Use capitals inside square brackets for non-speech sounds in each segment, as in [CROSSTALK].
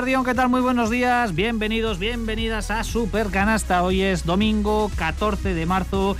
Eh, Guardión, ¿qué tal? Muy buenos días. Bienvenidos, bienvenidas a Super Canasta. Hoy es domingo 14 de marzo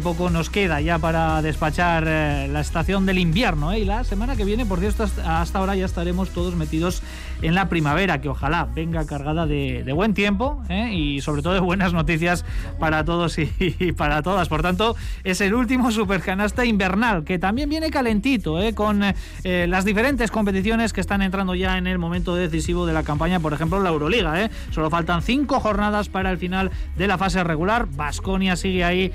poco nos queda ya para despachar eh, la estación del invierno. ¿eh? Y la semana que viene, por cierto, hasta, ahora ya estaremos todos metidos en la primavera, que ojalá venga cargada de, buen tiempo ¿eh? y sobre todo de buenas noticias para todos y, para todas. Por tanto, es el último supercanasta invernal, que también viene calentito, con las diferentes competiciones que están entrando ya en el momento decisivo de la campaña, por ejemplo, la Euroliga. Solo faltan cinco jornadas para el final de la fase regular. Basconia sigue ahí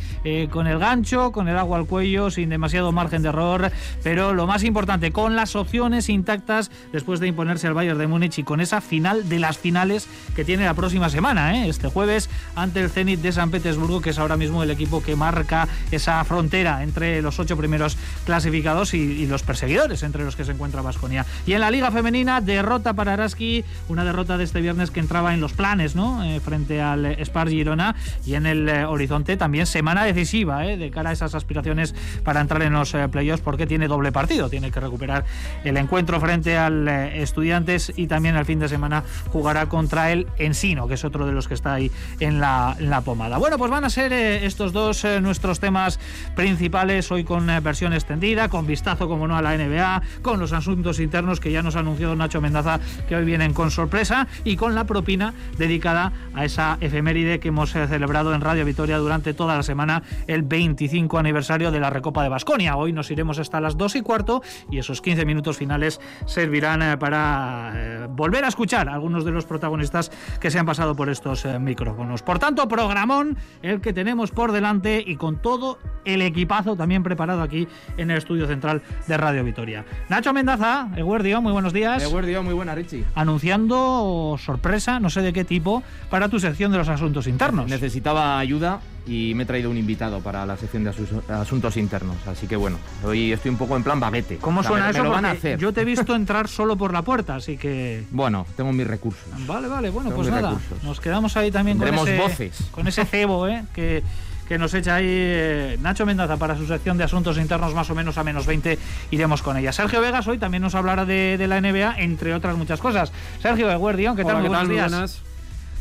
con el gancho, con el agua al cuello, sin demasiado margen de error, pero lo más importante, con las opciones intactas después de imponerse al Bayern de Múnich y con esa final de las finales que tiene la próxima semana, ¿eh? este jueves, ante el Zenit de San Petersburgo, que es ahora mismo el equipo que marca esa frontera entre los ocho primeros clasificados y, los perseguidores, entre los que se encuentra Vasconia. Y en la Liga Femenina, derrota para Araski, una derrota de este viernes que entraba en los planes, ¿no? Eh, frente al Spar Girona y en el eh, horizonte también semana decisiva ¿eh? de cara a esas aspiraciones para entrar en los eh, playoffs porque tiene doble partido. Tiene que recuperar el encuentro frente al eh, Estudiantes y también el fin de semana jugará contra el Ensino, que es otro de los que está ahí en la, pomada. Bueno, pues van a ser estos dos nuestros temas principales hoy con versión extendida, con vistazo, como no, a la NBA, con los asuntos internos que ya nos ha anunciado Nacho Mendaza que hoy vienen con sorpresa y con la propina dedicada a esa efeméride que hemos celebrado en Radio Vitoria durante toda la semana, 25 aniversario de la Recopa de Basconia. Hoy nos iremos hasta las 2 y cuarto y esos 15 minutos finales servirán eh, para eh, volver a escuchar a algunos de los protagonistas que se han pasado por estos eh, micrófonos. Por tanto, programón el que tenemos por delante y con todo el equipazo también preparado aquí en el estudio central de Radio Vitoria. Nacho Mendaza, Eguerdio, muy buenos días. Eguerdio, muy buena, Richie. Anunciando sorpresa, no sé de qué tipo, para tu sección de los asuntos internos. Necesitaba ayuda y me he traído un invitado para la sección de asuntos internos. Así que bueno, hoy estoy un poco en plan baguete. ¿Cómo suena eso? lo van a hacer. Yo te he visto [LAUGHS] entrar solo por la puerta, así que. Bueno, tengo mis recursos. Vale, vale, bueno, pues nada. Nos quedamos ahí también con ese, voces. con ese cebo, ¿eh? que que nos echa ahí eh, Nacho Mendaza para su sección de asuntos internos más o menos a menos 20 iremos con ella. Sergio Vegas hoy también nos hablará de, la NBA entre otras muchas cosas. Sergio Eguerdión, ¿qué tal? Muy buenos días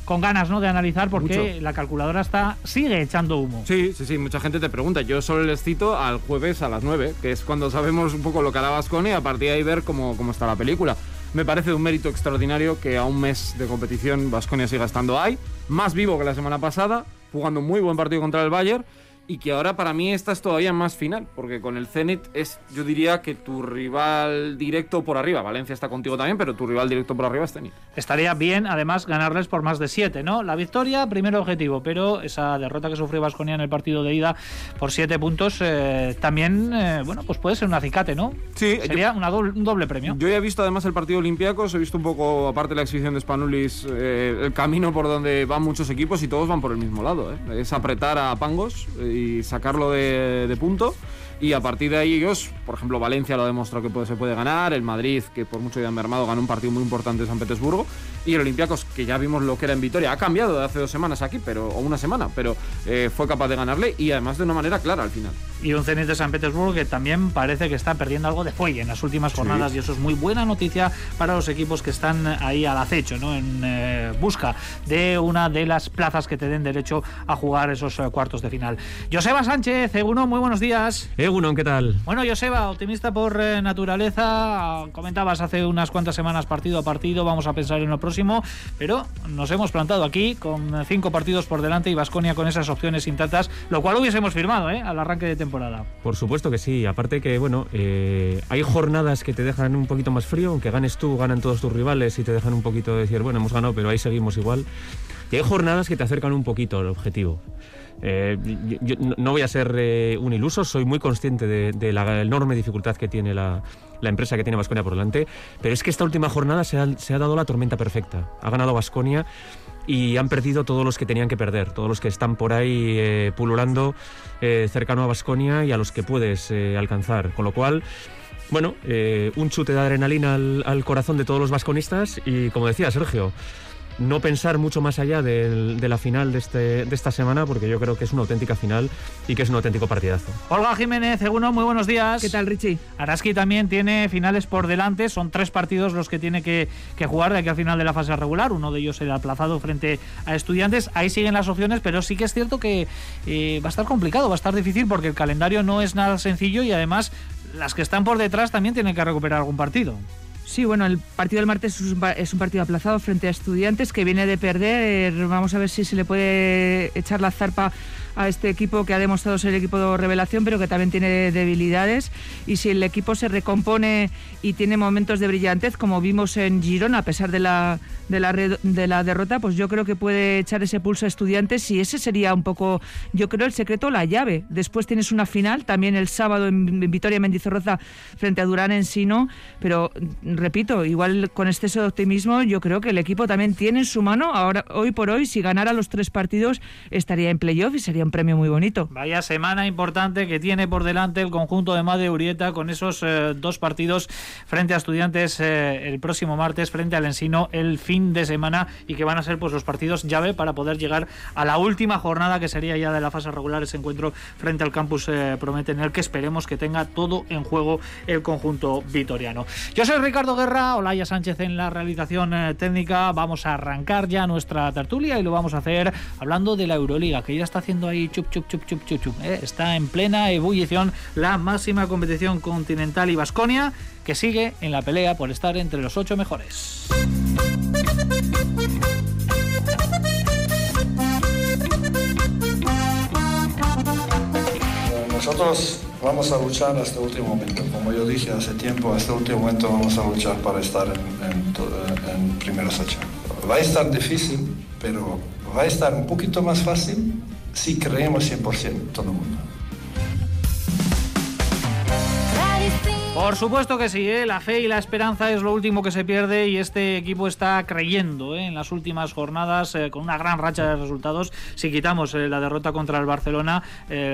con ganas ¿no? de analizar porque la calculadora está sigue echando humo. Sí, sí, sí, mucha gente te pregunta. Yo solo les cito al jueves a las 9, que es cuando sabemos un poco lo que hará Vasconi a partir de ahí ver cómo, cómo está la película. Me parece un mérito extraordinario que a un mes de competición Vasconia siga estando ahí, más vivo que la semana pasada, jugando un muy buen partido contra el Bayern y que ahora para mí esta es todavía más final, porque con el Zenit es, yo diría que tu rival directo por arriba, Valencia está contigo también, pero tu rival directo por arriba es Zenit. Estaría bien, además, ganarles por más de siete, ¿no? La victoria, primer objetivo, pero esa derrota que sufrió Vasconia en el partido de ida por siete puntos, eh, también, eh, bueno, pues puede ser un acicate, ¿no? Sí. Sería un doble premio. Yo ya he visto además el partido Olympiacos, he visto un poco, aparte de la exhibición de Spanulis, eh, el camino por donde van muchos equipos y todos van por el mismo lado, Es apretar a Pangos y sacarlo de, punto. Y a partir de ahí ellos, por ejemplo, Valencia lo ha demostrado que se puede ganar, el Madrid, que por mucho ya han mermado, ganó un partido muy importante en San Petersburgo, y el Olympiacos, que ya vimos lo que era en Vitoria, ha cambiado de hace dos semanas aquí, pero, o una semana, pero eh, fue capaz de ganarle y además de una manera clara al final. Y un Zenit de San Petersburgo que también parece que está perdiendo algo de fuelle en las últimas jornadas y eso es muy buena noticia para los equipos que están ahí al acecho, ¿no? en eh, busca de una de las plazas que te den derecho a jugar esos eh, cuartos de final. Joseba Sánchez, uno muy buenos días. Egunon, ¿qué tal? Bueno, Joseba, optimista por eh, naturaleza. Comentabas hace unas cuantas semanas partido a partido, vamos a pensar en lo próximo, pero nos hemos plantado aquí con cinco partidos por delante y Vasconia con esas opciones intactas, lo cual hubiésemos firmado ¿eh? al arranque de temporada. Por supuesto que sí, aparte que, bueno, eh, hay jornadas que te dejan un poquito más frío, aunque ganes tú, ganan todos tus rivales y te dejan un poquito de decir, bueno, hemos ganado, pero ahí seguimos igual. Y hay jornadas que te acercan un poquito al objetivo. Eh, yo, no voy a ser eh, un iluso, soy muy consciente de, la enorme dificultad que tiene la, empresa que tiene Vasconia por delante, pero es que esta última jornada se ha, dado la tormenta perfecta. Ha ganado Vasconia y han perdido todos los que tenían que perder, todos los que están por ahí eh, pululando cercano a Vasconia y a los que puedes alcanzar. Con lo cual, bueno, un chute de adrenalina al, al corazón de todos los vasconistas y, como decía Sergio, no pensar mucho más allá de, de la final de, este, de esta semana, porque yo creo que es una auténtica final y que es un auténtico partidazo. Olga Jiménez, Eguno, muy buenos días. ¿Qué tal, Richie? Araski también tiene finales por delante, son tres partidos los que tiene que, que jugar de aquí al final de la fase regular, uno de ellos el aplazado frente a estudiantes, ahí siguen las opciones, pero sí que es cierto que eh, va a estar complicado, va a estar difícil porque el calendario no es nada sencillo y además las que están por detrás también tienen que recuperar algún partido. Sí, bueno, el partido del martes es un, partido aplazado frente a Estudiantes que viene de perder. Vamos a ver si se le puede echar la zarpa a este equipo que ha demostrado ser el equipo de revelación, pero que también tiene debilidades. Y si el equipo se recompone y tiene momentos de brillantez, como vimos en Girona, a pesar de la, de la, de la derrota, pues yo creo que puede echar ese pulso a Estudiantes y ese sería un poco, yo creo, el secreto, la llave. Después tienes una final, también el sábado en, en Vitoria Mendizorroza frente a Durán en Sino, pero repito, igual con exceso de optimismo, yo creo que el equipo también tiene en su mano, ahora hoy por hoy, si ganara los tres partidos, estaría en playoff y sería un premio muy bonito. Vaya semana importante que tiene por delante el conjunto de Made Urieta con esos eh, dos partidos frente a estudiantes eh, el próximo martes, frente al Ensino el fin de semana y que van a ser pues los partidos llave para poder llegar a la última jornada que sería ya de la fase regular ese encuentro frente al campus eh, Promete en el que esperemos que tenga todo en juego el conjunto vitoriano. Yo soy Ricardo Guerra, Olaya Sánchez en la realización eh, técnica. Vamos a arrancar ya nuestra tertulia y lo vamos a hacer hablando de la Euroliga, que ya está haciendo ahí chup chup chup chup chup chup. ¿eh? Está en plena ebullición la máxima competición continental y Vasconia, que sigue en la pelea por estar entre los ocho mejores. Nosotros vamos a luchar hasta el último momento. Como yo dije hace tiempo, hasta el último momento vamos a luchar para estar en, en to- en primeros ocho. Va a estar difícil, pero va a estar un poquito más fácil si creemos 100% todo el mundo. Por supuesto que sí, ¿eh? la fe y la esperanza es lo último que se pierde y este equipo está creyendo ¿eh? en las últimas jornadas eh, con una gran racha de resultados. Si quitamos eh, la derrota contra el Barcelona,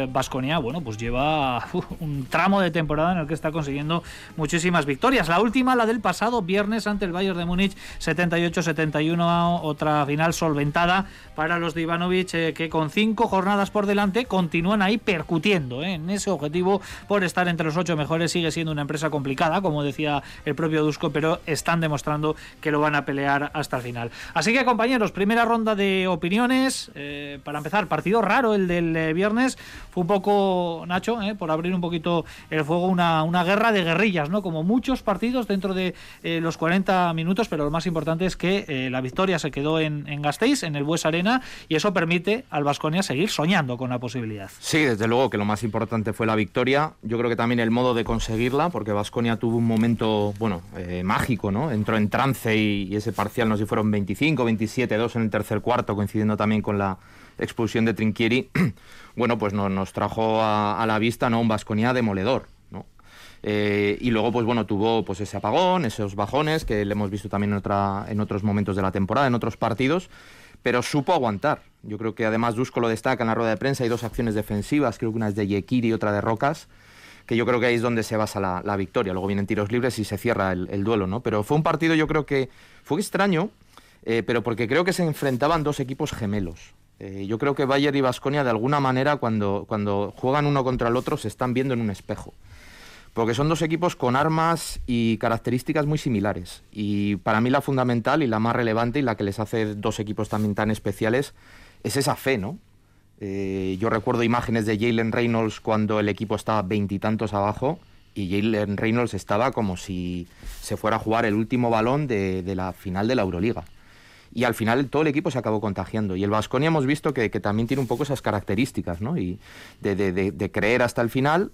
Vasconia, bueno, pues lleva [LAUGHS] uf, un tramo de temporada en el que está consiguiendo muchísimas victorias. La última, la del pasado viernes ante el Bayern de Múnich, 78-71, otra final solventada para los de Ivanovic, eh, que con cinco jornadas por delante continúan ahí percutiendo ¿eh? en ese objetivo por estar entre los ocho mejores. Sigue siendo una empresa complicada, como decía el propio Dusko, pero están demostrando que lo van a pelear hasta el final. Así que, compañeros, primera ronda de opiniones. Eh, para empezar, partido raro el del eh, viernes. Fue un poco, Nacho, eh, por abrir un poquito el fuego, una, una guerra de guerrillas, ¿no? Como muchos partidos dentro de eh, los 40 minutos, pero lo más importante es que la victoria se quedó en, en Gasteiz, en el Bues Arena, y eso permite al Vasconia seguir soñando con la posibilidad. Sí, desde luego que lo más importante fue la victoria. Yo creo que también el modo de conseguirla, porque Vasconia tuvo un momento, bueno, eh, mágico, ¿no? Entró en trance y, ese parcial, no sé si fueron 25, 27, 2 en el tercer cuarto, coincidiendo también con la expulsión de Trinquieri. [CLEARS THROAT] bueno, pues no, nos trajo a, la vista, ¿no? Un Vasconia demoledor. Eh, y luego, pues bueno, tuvo pues ese apagón, esos bajones que le hemos visto también en, otra, en otros momentos de la temporada, en otros partidos, pero supo aguantar. Yo creo que además Dusko lo destaca en la rueda de prensa, hay dos acciones defensivas, creo que una es de Yekiri y otra de Rocas, que yo creo que ahí es donde se basa la, victoria. Luego vienen tiros libres y se cierra el, el, duelo, ¿no? Pero fue un partido, yo creo que fue extraño, eh, pero porque creo que se enfrentaban dos equipos gemelos. Eh, yo creo que Bayern y Vasconia de alguna manera cuando, cuando juegan uno contra el otro se están viendo en un espejo porque son dos equipos con armas y características muy similares. Y para mí la fundamental y la más relevante y la que les hace dos equipos también tan especiales es esa fe, ¿no? Eh, yo recuerdo imágenes de Jalen Reynolds cuando el equipo estaba veintitantos abajo y Jalen Reynolds estaba como si se fuera a jugar el último balón de, la final de la Euroliga. Y al final todo el equipo se acabó contagiando. Y el Vasconia hemos visto que, también tiene un poco esas características, ¿no? Y de, de, de creer hasta el final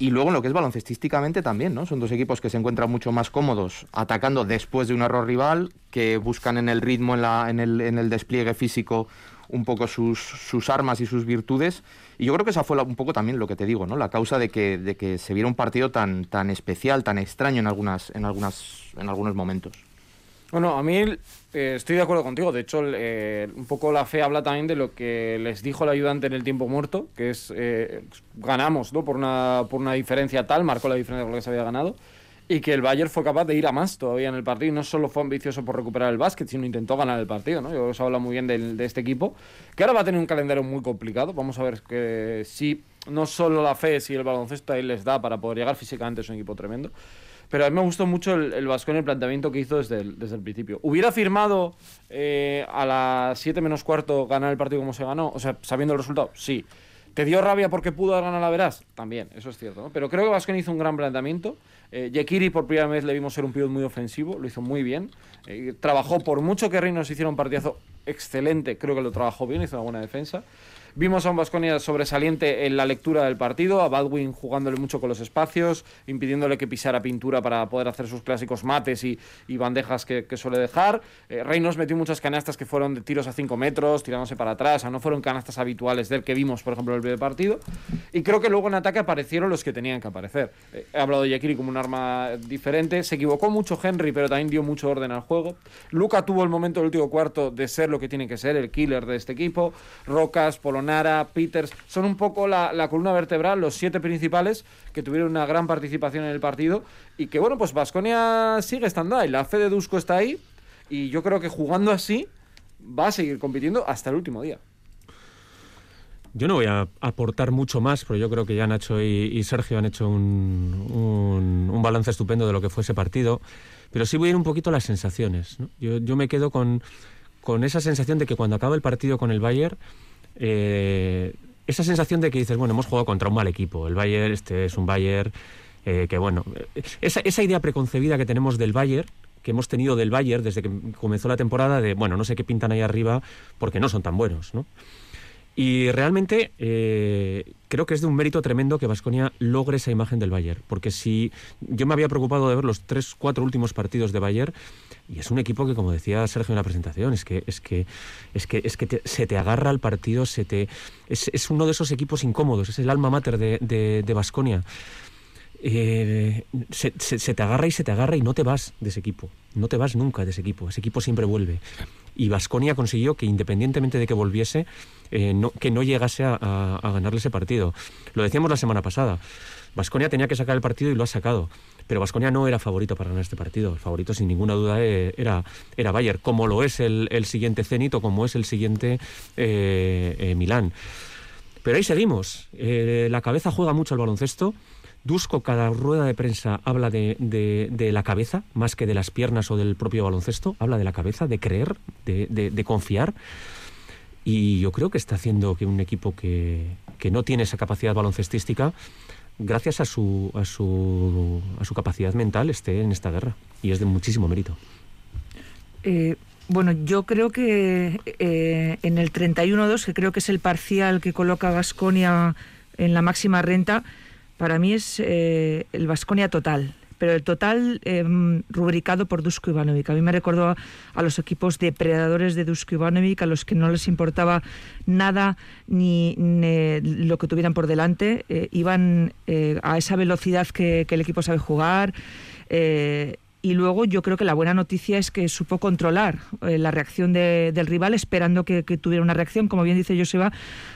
y luego en lo que es baloncestísticamente también, ¿no? Son dos equipos que se encuentran mucho más cómodos atacando después de un error rival, que buscan en el ritmo, en, la, en, el, en el, despliegue físico un poco sus, sus, armas y sus virtudes. Y yo creo que esa fue la, un poco también lo que te digo, ¿no? La causa de que, de que se viera un partido tan, tan especial, tan extraño en, algunas, en, algunas, en algunos momentos. Bueno, a mí eh, estoy de acuerdo contigo. De hecho, eh, un poco la fe habla también de lo que les dijo el ayudante en el tiempo muerto, que es eh, ganamos ¿no? por, una, por una diferencia tal, marcó la diferencia con lo que se había ganado. Y que el Bayern fue capaz de ir a más todavía en el partido y no solo fue ambicioso por recuperar el básquet, sino intentó ganar el partido, ¿no? Yo os habla muy bien de, de, este equipo, que ahora va a tener un calendario muy complicado. Vamos a ver que si no solo la fe, si el baloncesto ahí les da para poder llegar físicamente, es un equipo tremendo. Pero a mí me gustó mucho el, el Vascón el planteamiento que hizo desde el, desde el principio. ¿Hubiera firmado eh, a las 7 menos cuarto ganar el partido como se ganó? O sea, sabiendo el resultado, sí. ¿Te dio rabia porque pudo ganar la verás? También, eso es cierto. ¿no? Pero creo que Vascón hizo un gran planteamiento. Eh, Yekiri por primera vez le vimos ser un pivot muy ofensivo, lo hizo muy bien. Eh, trabajó por mucho que Reinos hiciera un partidazo excelente, creo que lo trabajó bien, hizo una buena defensa. Vimos a un Vasconia sobresaliente en la lectura del partido, a Baldwin jugándole mucho con los espacios, impidiéndole que pisara pintura para poder hacer sus clásicos mates y, y bandejas que, que, suele dejar. Eh, metió muchas canastas que fueron de tiros a 5 metros, tirándose para atrás, o sea, no fueron canastas habituales del que vimos, por ejemplo, en el primer partido. Y creo que luego en ataque aparecieron los que tenían que aparecer. Eh, he hablado de Yakiri como un arma diferente, se equivocó mucho Henry, pero también dio mucho orden al juego. Luca tuvo el momento del último cuarto de ser lo que tiene que ser, el killer de este equipo. Rocas, Polo Nara, Peters, son un poco la, columna vertebral, los siete principales que tuvieron una gran participación en el partido y que bueno, pues Vasconia sigue estando ahí, la fe de Dusko está ahí y yo creo que jugando así va a seguir compitiendo hasta el último día. Yo no voy a aportar mucho más, pero yo creo que ya Nacho y, Sergio han hecho un, balance estupendo de lo que fue ese partido, pero sí voy a ir un poquito a las sensaciones. yo me quedo con, con esa sensación de que cuando acaba el partido con el Bayern, eh, esa sensación de que dices, bueno, hemos jugado contra un mal equipo. El Bayern, este es un Bayern eh, que, bueno, esa, esa, idea preconcebida que tenemos del Bayern, que hemos tenido del Bayern desde que comenzó la temporada, de, bueno, no sé qué pintan ahí arriba porque no son tan buenos, ¿no? Y realmente eh, creo que es de un mérito tremendo que Vasconia logre esa imagen del Bayern, porque si yo me había preocupado de ver los tres, cuatro últimos partidos de Bayern, y es un equipo que, como decía Sergio en la presentación, es que es que es que es que se te agarra al partido, se te es, es, uno de esos equipos incómodos, es el alma mater de Vasconia. De, de eh, se, te agarra y se te agarra y no te vas de ese equipo. No te vas nunca de ese equipo. Ese equipo siempre vuelve. Y Vasconia consiguió que independientemente de que volviese, eh, no, que no llegase a, a, a, ganarle ese partido. Lo decíamos la semana pasada. Vasconia tenía que sacar el partido y lo ha sacado. Pero Vasconia no era favorito para ganar este partido. El favorito, sin ninguna duda, eh, era, era Bayern, como lo es el, siguiente Zenit o como es el siguiente Milán. Pero ahí seguimos. la cabeza juega mucho al baloncesto. Dusko, cada rueda de prensa habla de, de, la cabeza, más que de las piernas o del propio baloncesto, habla de la cabeza, de creer, de, de confiar. Y yo creo que está haciendo que un equipo que, que no tiene esa capacidad baloncestística, gracias a su, a, su, a su capacidad mental, esté en esta guerra. Y es de muchísimo mérito. Eh, bueno, yo creo que eh, en el 31-2, que creo que es el parcial que coloca Gasconia en la máxima renta, para mí es eh, el Vasconia total, pero el total eh, rubricado por Dusko Ivanovic. A mí me recordó a, los equipos depredadores de Dusko Ivanovic, a los que no les importaba nada ni, lo que tuvieran por delante. Eh, iban eh, a esa velocidad que, que, el equipo sabe jugar. Y luego yo creo que la buena noticia es que supo controlar eh, la reacción de, del rival, esperando que, tuviera una reacción, como bien dice Joseba,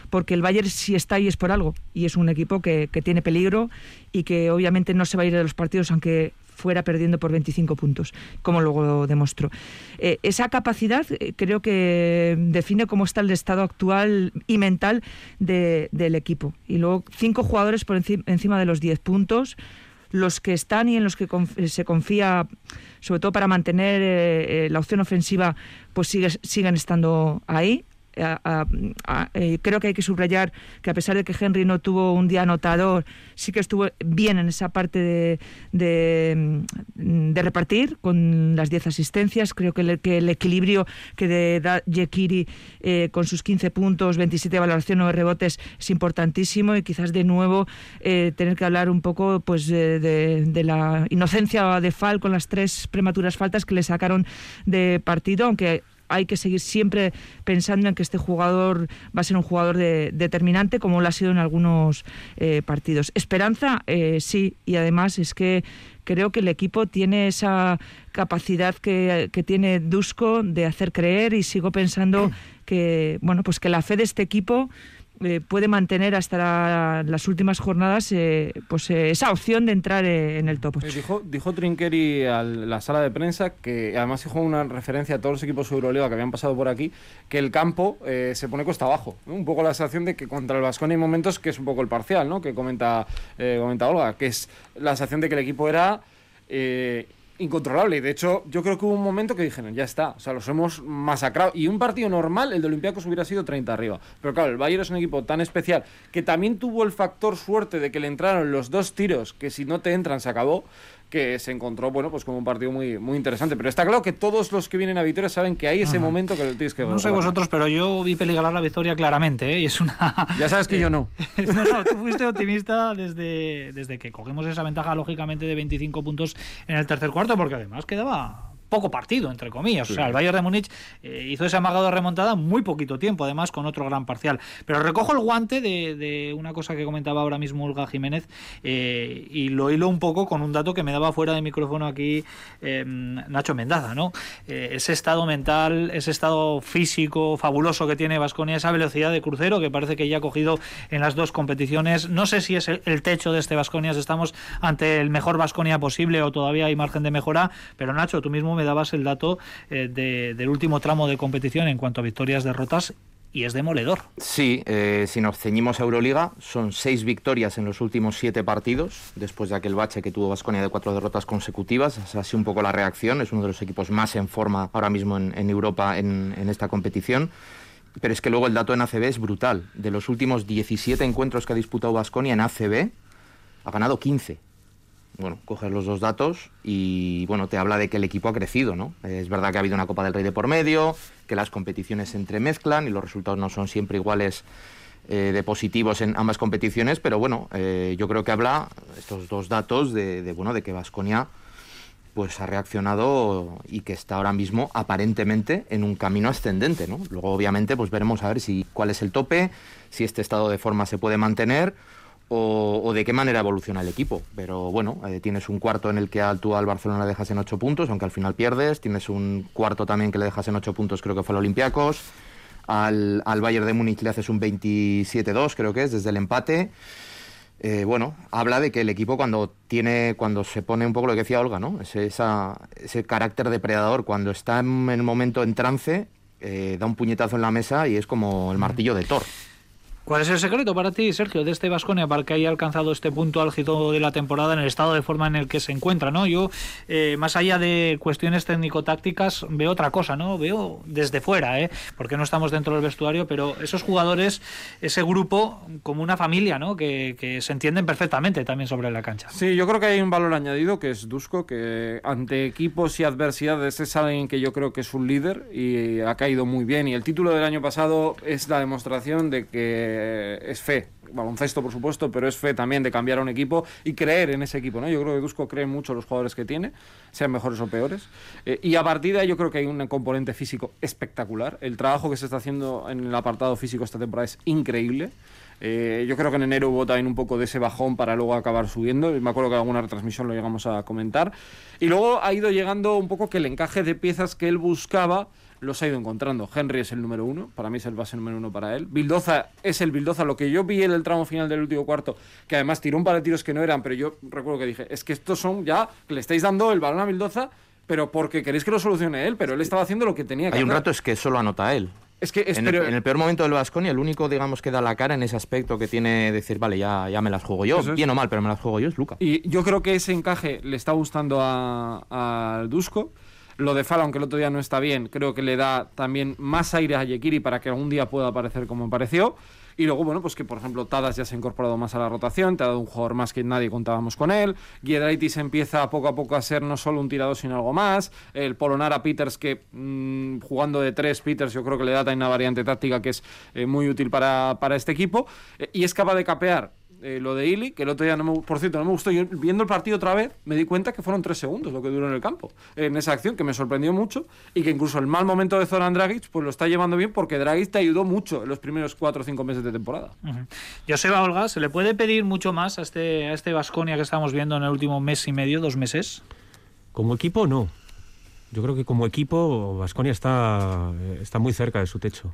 porque el Bayern si está ahí es por algo, y es un equipo que, tiene peligro y que obviamente no se va a ir de los partidos aunque fuera perdiendo por 25 puntos, como luego demostró. Eh, esa capacidad eh, creo que define cómo está el estado actual y mental de, del equipo. Y luego cinco jugadores por encima, encima de los 10 puntos, los que están y en los que se confía, sobre todo para mantener eh, la opción ofensiva, pues sigue, siguen estando ahí. Eh, creo que hay que subrayar que a pesar de que Henry no tuvo un día anotador, sí que estuvo bien en esa parte de, de, de repartir con las 10 asistencias. Creo que, el equilibrio que da Yekiri eh, con sus 15 puntos, 27 de valoración, 9 rebotes es importantísimo y quizás de nuevo eh, tener que hablar un poco pues de, de, la inocencia de Fal con las tres prematuras faltas que le sacaron de partido, aunque hay que seguir siempre pensando en que este jugador va a ser un jugador de, determinante como lo ha sido en algunos eh, partidos. Esperanza, eh, sí, y además es que creo que el equipo tiene esa capacidad que, que tiene Dusko de hacer creer y sigo pensando que, bueno, pues que la fe de este equipo eh, puede mantener hasta las últimas jornadas eh, pues esa opción de entrar en el top 8. dijo, dijo Trinqueri a la sala de prensa que además dijo una referencia a todos los equipos de Euroliga que habían pasado por aquí, que el campo se pone costa abajo. Un poco la sensación de que contra el Vascón hay momentos que es un poco el parcial, ¿no? que comenta, comenta Olga, que es la sensación de que el equipo era incontrolable. De hecho, yo creo que hubo un momento que dijeron, ya está, o sea, los hemos masacrado. Y un partido normal, el de Olympiacos hubiera sido 30 arriba. Pero claro, el Bayern es un equipo tan especial que también tuvo el factor suerte de que le entraron los dos tiros que si no te entran se acabó que se encontró, bueno, pues como un partido muy, muy interesante. Pero está claro que todos los que vienen a Vitoria saben que hay ese momento que tienes que... No sé vosotros, pero yo vi peligrar la victoria claramente, ¿eh? Y es una... [LAUGHS] Ya sabes que yo no. [LAUGHS] no, no, tú fuiste optimista desde, desde que cogemos esa ventaja, lógicamente, de 25 puntos en el tercer cuarto, porque además quedaba poco partido, entre comillas. O sea, el Bayern de Múnich eh, hizo ese amagado remontada muy poquito tiempo, además con otro gran parcial. Pero recojo el guante de, una cosa que comentaba ahora mismo Olga Jiménez eh, y lo hilo un poco con un dato que me daba fuera de micrófono aquí em, Nacho Mendaza, ¿no? Eh, ese estado mental, ese estado físico fabuloso que tiene Vasconia, esa velocidad de crucero que parece que ya ha cogido en las dos competiciones. No sé si es el, techo de este Vasconia, si estamos ante el mejor Vasconia posible o todavía hay margen de mejora, pero Nacho, tú mismo me dabas el dato eh, del último tramo de competición en cuanto a victorias, derrotas y es demoledor. Sí, eh, si nos ceñimos a Euroliga, son seis victorias en los últimos siete partidos, después de aquel bache que tuvo Vasconia de cuatro derrotas consecutivas. Es así un poco la reacción, es uno de los equipos más en forma ahora mismo en, Europa en, en, esta competición. Pero es que luego el dato en ACB es brutal. De los últimos 17 encuentros que ha disputado Vasconia en ACB, ha ganado 15 bueno, coges los dos datos y bueno, te habla de que el equipo ha crecido, ¿no? Es verdad que ha habido una Copa del Rey de por medio, que las competiciones se entremezclan y los resultados no son siempre iguales eh, de positivos en ambas competiciones, pero bueno, eh, yo creo que habla estos dos datos de, bueno, de que Vasconia pues ha reaccionado y que está ahora mismo aparentemente en un camino ascendente, ¿no? Luego obviamente pues veremos a ver si cuál es el tope, si este estado de forma se puede mantener o, de qué manera evoluciona el equipo. Pero bueno, eh, tienes un cuarto en el que tú al Barcelona le dejas en 8 puntos, aunque al final pierdes. Tienes un cuarto también que le dejas en 8 puntos, creo que fue el Olympiacos. Al, al Bayern de Múnich le haces un 27-2, creo que es, desde el empate. Eh, bueno, habla de que el equipo cuando tiene, cuando se pone un poco lo que decía Olga, ¿no? Ese, ese carácter depredador, cuando está en el momento en trance, eh, da un puñetazo en la mesa y es como el martillo de Thor. ¿Cuál es el secreto para ti, Sergio, de este Vasconia para que haya alcanzado este punto álgido de la temporada en el estado de forma en el que se encuentra? ¿no? Yo, eh, más allá de cuestiones técnico-tácticas, veo otra cosa, ¿no? Veo desde fuera, ¿eh? porque no estamos dentro del vestuario, pero esos jugadores, ese grupo, como una familia, ¿no? Que, se entienden perfectamente también sobre la cancha. Sí, yo creo que hay un valor añadido que es Dusko, que ante equipos y adversidades es alguien que yo creo que es un líder y ha caído muy bien. Y el título del año pasado es la demostración de que eh, es fe, baloncesto por supuesto, pero es fe también de cambiar a un equipo y creer en ese equipo. ¿no? Yo creo que Dusko cree mucho en los jugadores que tiene, sean mejores o peores. Eh, y a partir de ahí yo creo que hay un componente físico espectacular. El trabajo que se está haciendo en el apartado físico esta temporada es increíble. Eh, yo creo que en enero hubo también un poco de ese bajón para luego acabar subiendo. Me acuerdo que en alguna retransmisión lo llegamos a comentar. Y luego ha ido llegando un poco que el encaje de piezas que él buscaba los ha ido encontrando. Henry es el número uno, para mí es el base número uno para él. Bildoza es el Bildoza, lo que yo vi en el tramo final del último cuarto, que además tiró un par de tiros que no eran, pero yo recuerdo que dije, es que estos son ya, le estáis dando el balón a Bildoza, pero porque queréis que lo solucione él, pero él estaba haciendo lo que tenía que hacer. Hay un rato es que solo anota él. Es que en, el, peor momento del Vasconia, el único, digamos, que da la cara en ese aspecto que tiene decir, vale, ya, ya me las juego yo, bien o mal, pero me las juego yo, es Luca. Y yo creo que ese encaje le está gustando al Dusko. Lo de Fala, aunque el otro día no está bien, creo que le da también más aire a Yekiri para que algún día pueda aparecer como apareció. Y luego, bueno, pues que por ejemplo Tadas ya se ha incorporado más a la rotación, te ha dado un jugador más que nadie contábamos con él. Giedraitis empieza poco a poco a ser no solo un tirador, sino algo más. El Polonara Peters, que mm, jugando de tres Peters, yo creo que le da también una variante táctica que es eh, muy útil para, para este equipo. Eh, y es capaz de capear eh, lo de Ili, que el otro día, no me, por cierto, no me gustó. Yo viendo el partido otra vez, me di cuenta que fueron tres segundos lo que duró en el campo, en esa acción, que me sorprendió mucho. Y que incluso el mal momento de Zoran Dragic, pues lo está llevando bien porque Dragic te ayudó mucho en los primeros cuatro o cinco meses de temporada. Joseba Olga, ¿se le puede pedir mucho más a este a este Vasconia que estamos viendo en el último mes y medio, dos meses? Como equipo, no. Yo creo que como equipo, Vasconia está, está muy cerca de su techo.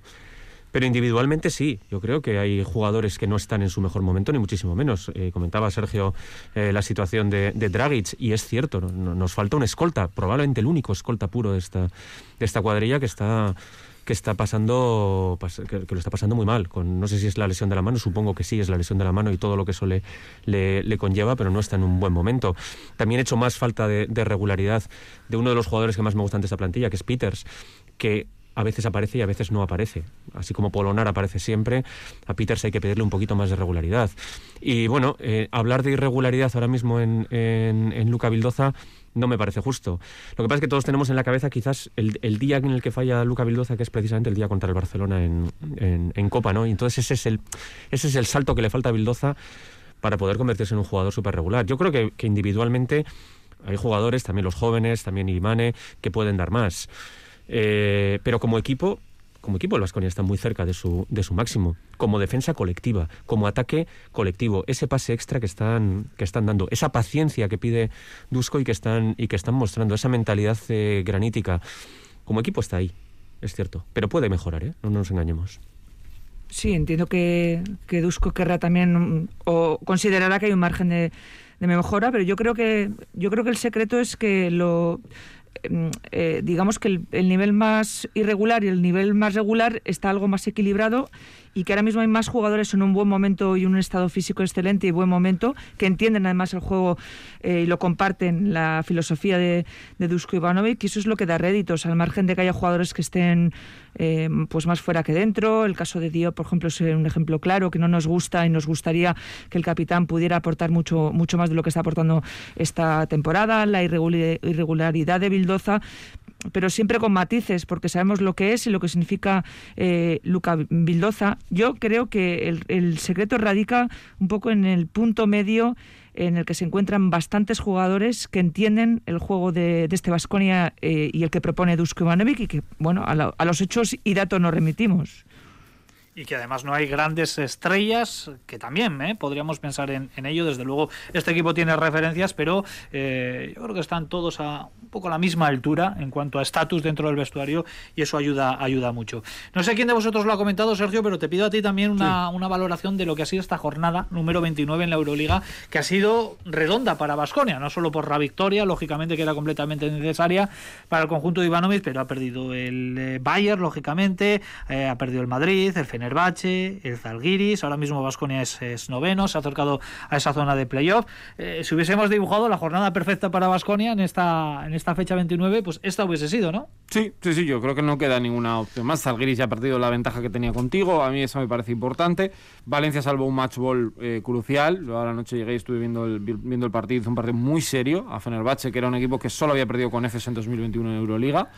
Pero individualmente sí, yo creo que hay jugadores que no están en su mejor momento, ni muchísimo menos. Eh, comentaba Sergio eh, la situación de, de, Dragic, y es cierto, nos falta un escolta, probablemente el único escolta puro de esta, de esta cuadrilla que está que está pasando que, lo está pasando muy mal. No sé si es la lesión de la mano supongo que sí es la lesión de la mano y todo lo que eso le, le, conlleva pero no está en un buen momento. También he hecho más falta de, de regularidad de uno de los jugadores que más me gustan de esta plantilla que es Peters que a veces aparece y a veces no aparece. Así como Polonar aparece siempre, a Peters hay que pedirle un poquito más de regularidad. Y bueno, eh, hablar de irregularidad ahora mismo en, en, Luca Vildoza no me parece justo. Lo que pasa es que todos tenemos en la cabeza quizás el, día en el que falla Luca Vildoza, que es precisamente el día contra el Barcelona en, en, Copa, ¿no? Y entonces ese es, el, ese es el salto que le falta a Vildoza para poder convertirse en un jugador súper regular. Yo creo que, que individualmente hay jugadores, también los jóvenes, también Imane, que pueden dar más. Eh, pero como equipo, como equipo el Vasconia está muy cerca de su, de su máximo, como defensa colectiva, como ataque colectivo, ese pase extra que están, que están dando, esa paciencia que pide Dusko y que están, y que están mostrando, esa mentalidad eh, granítica, como equipo está ahí, es cierto, pero puede mejorar, ¿eh? no nos engañemos. Sí, entiendo que, que Dusko querrá también o considerará que hay un margen de, de mejora, pero yo creo que yo creo que el secreto es que lo eh, digamos que el, el, nivel más irregular y el nivel más regular está algo más equilibrado y que ahora mismo hay más jugadores en un buen momento y un estado físico excelente y buen momento, que entienden además el juego eh, y lo comparten, la filosofía de, de Dusko Ivanovic, y eso es lo que da réditos, al margen de que haya jugadores que estén eh, pues más fuera que dentro. El caso de Dio, por ejemplo, es un ejemplo claro, que no nos gusta y nos gustaría que el capitán pudiera aportar mucho, mucho más de lo que está aportando esta temporada. La irregularidad de Bildoza pero siempre con matices, porque sabemos lo que es y lo que significa eh, Luca Bildoza. Yo creo que el, secreto radica un poco en el punto medio en el que se encuentran bastantes jugadores que entienden el juego de, este Vasconia eh, y el que propone Dusko Ivanovic y que, bueno, a, a los hechos y datos nos remitimos y que además no hay grandes estrellas, que también ¿eh? podríamos pensar en, ello. Desde luego, este equipo tiene referencias, pero eh, yo creo que están todos a un poco a la misma altura en cuanto a estatus dentro del vestuario y eso ayuda, ayuda mucho. No sé quién de vosotros lo ha comentado, Sergio, pero te pido a ti también una, una valoración de lo que ha sido esta jornada número 29 en la Euroliga, que ha sido redonda para Basconia, no solo por la victoria, lógicamente que era completamente necesaria para el conjunto de Ivanovic, pero ha perdido el eh, Bayern, lógicamente, ha perdido el Madrid, el Fenerbahce, el Zalgiris, ahora mismo Vasconia es, noveno, se ha acercado a esa zona de playoff. Eh, si hubiésemos dibujado la jornada perfecta para Vasconia en esta, en esta fecha 29, pues esta hubiese sido, ¿no? Sí, sí, sí, yo creo que no queda ninguna opción más. Zalgiris ya ha perdido la ventaja que tenía contigo, a mí eso me parece importante. Valencia salvó un match ball eh, crucial, yo a la noche llegué y estuve viendo el, viendo el partido, hizo un partido muy serio a Fenerbahce, que era un equipo que solo había perdido con Efes en 2021 en Euroliga.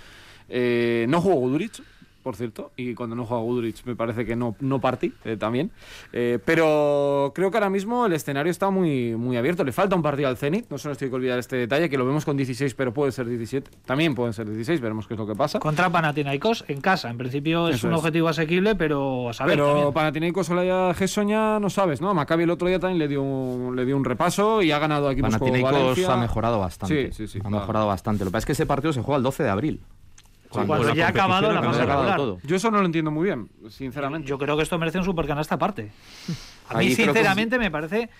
Eh, no jugó Guduric, por cierto, y cuando no juega Gudrich me parece que no, no partí eh, también. Eh, pero creo que ahora mismo el escenario está muy, muy abierto. Le falta un partido al Zenit, no solo estoy que olvidar este detalle, que lo vemos con 16, pero puede ser 17. También pueden ser 16, veremos qué es lo que pasa. Contra Panathinaikos en casa, en principio es un objetivo asequible, pero a saber. Pero Panathinaikos o la Gessoña no sabes, ¿no? Maccabi el otro día también le dio un, le dio un repaso y ha ganado aquí Panathinaikos ha mejorado bastante. Sí, sí, sí. Ha mejorado bastante. Lo que pasa es que ese partido se juega el 12 de abril. Cuando, ya ha acabado la fase regular. Yo eso no lo entiendo muy bien, sinceramente. Yo creo que esto merece un supercanasta aparte. A mí, sinceramente, me parece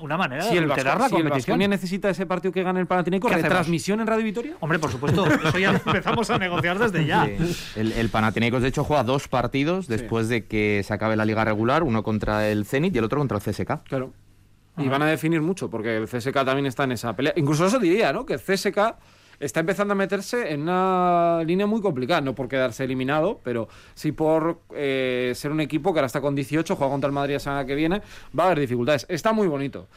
una manera de alterar la competición. Si necesita ese partido que gane el Panathinaikos, ¿retransmisión en Radio Vitoria? Hombre, por supuesto, eso ya [LAUGHS] empezamos a negociar desde ya. El, el, Panathinaikos, de hecho, juega dos partidos después de que se acabe la liga regular, uno contra el Zenit y el otro contra el CSK. Claro. Y van a definir mucho, porque el CSK también está en esa pelea. Incluso eso diría, ¿no? Que el CSK está empezando a meterse en una línea muy complicada, no por quedarse eliminado, pero sí por eh, ser un equipo que ahora está con 18, juega contra el Madrid la semana que viene, va a haber dificultades. Está muy bonito.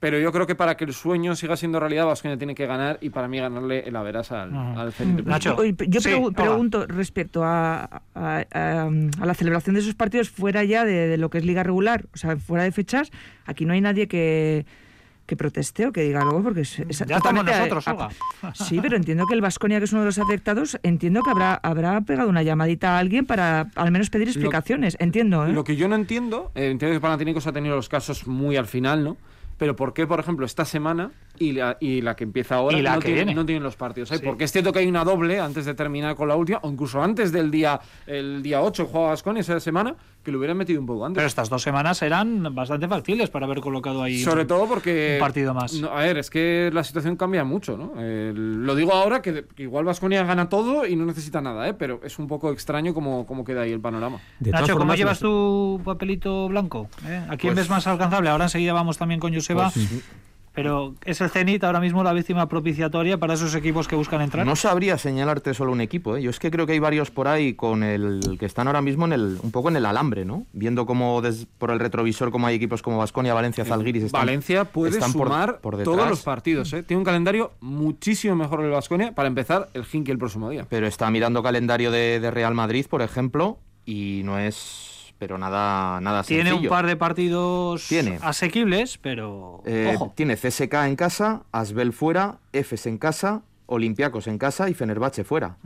Pero yo creo que para que el sueño siga siendo realidad, Vasconia tiene que ganar y para mí ganarle el Averas al, al Nacho, yo pregunto respecto a, la celebración de esos partidos fuera ya de, lo que es liga regular, o sea, fuera de fechas, aquí no hay nadie que que proteste o que diga algo, porque es, ya estamos nosotros, [LAUGHS] Sí, pero entiendo que el Vasconia, que es uno de los afectados, entiendo que habrá, habrá pegado una llamadita a alguien para al menos pedir explicaciones. entiendo, ¿eh? Lo que yo no entiendo, eh, entiendo que Panathinaikos ha tenido los casos muy al final, ¿no? Pero ¿por qué, por ejemplo, esta semana y la, y la que empieza ahora Y la no, que tiene, viene. no tienen los partidos. ahí, Sí. Porque es cierto que hay una doble antes de terminar con la última, o incluso antes del día el día 8 juega Vasconia esa semana, que lo hubieran metido un poco antes. Pero estas dos semanas eran bastante factibles para haber colocado ahí Sobre todo porque. un partido más. No, a ver, es que la situación cambia mucho, ¿no? Eh, lo digo ahora que, que igual Vasconia gana todo y no necesita nada, ¿eh? Pero es un poco extraño cómo, cómo queda ahí el panorama. De Nacho, ¿cómo formas, llevas tu papelito blanco? ¿Eh? ¿A quién Pues- ves más alcanzable? Ahora enseguida vamos también con Joseba. Pero es el Zenit ahora mismo la víctima propiciatoria para esos equipos que buscan entrar. No sabría señalarte solo un equipo, ¿eh? yo es que creo que hay varios por ahí con el que están ahora mismo en el un poco en el alambre, ¿no? Viendo des- por el retrovisor como hay equipos como Vasconia, Valencia, Zalgiris están Valencia puede están por- sumar por detrás. todos los partidos, ¿eh? Tiene un calendario muchísimo mejor el Vasconia para empezar el Hinky el próximo día. pero está mirando calendario de, de Real Madrid, por ejemplo, y no es pero nada nada Tiene sencillo. un par de partidos Tiene. asequibles, pero Eh, ojo. tiene CSK en casa, Asbel fuera, Efes en casa, Olympiacos en casa y Fenerbahce fuera.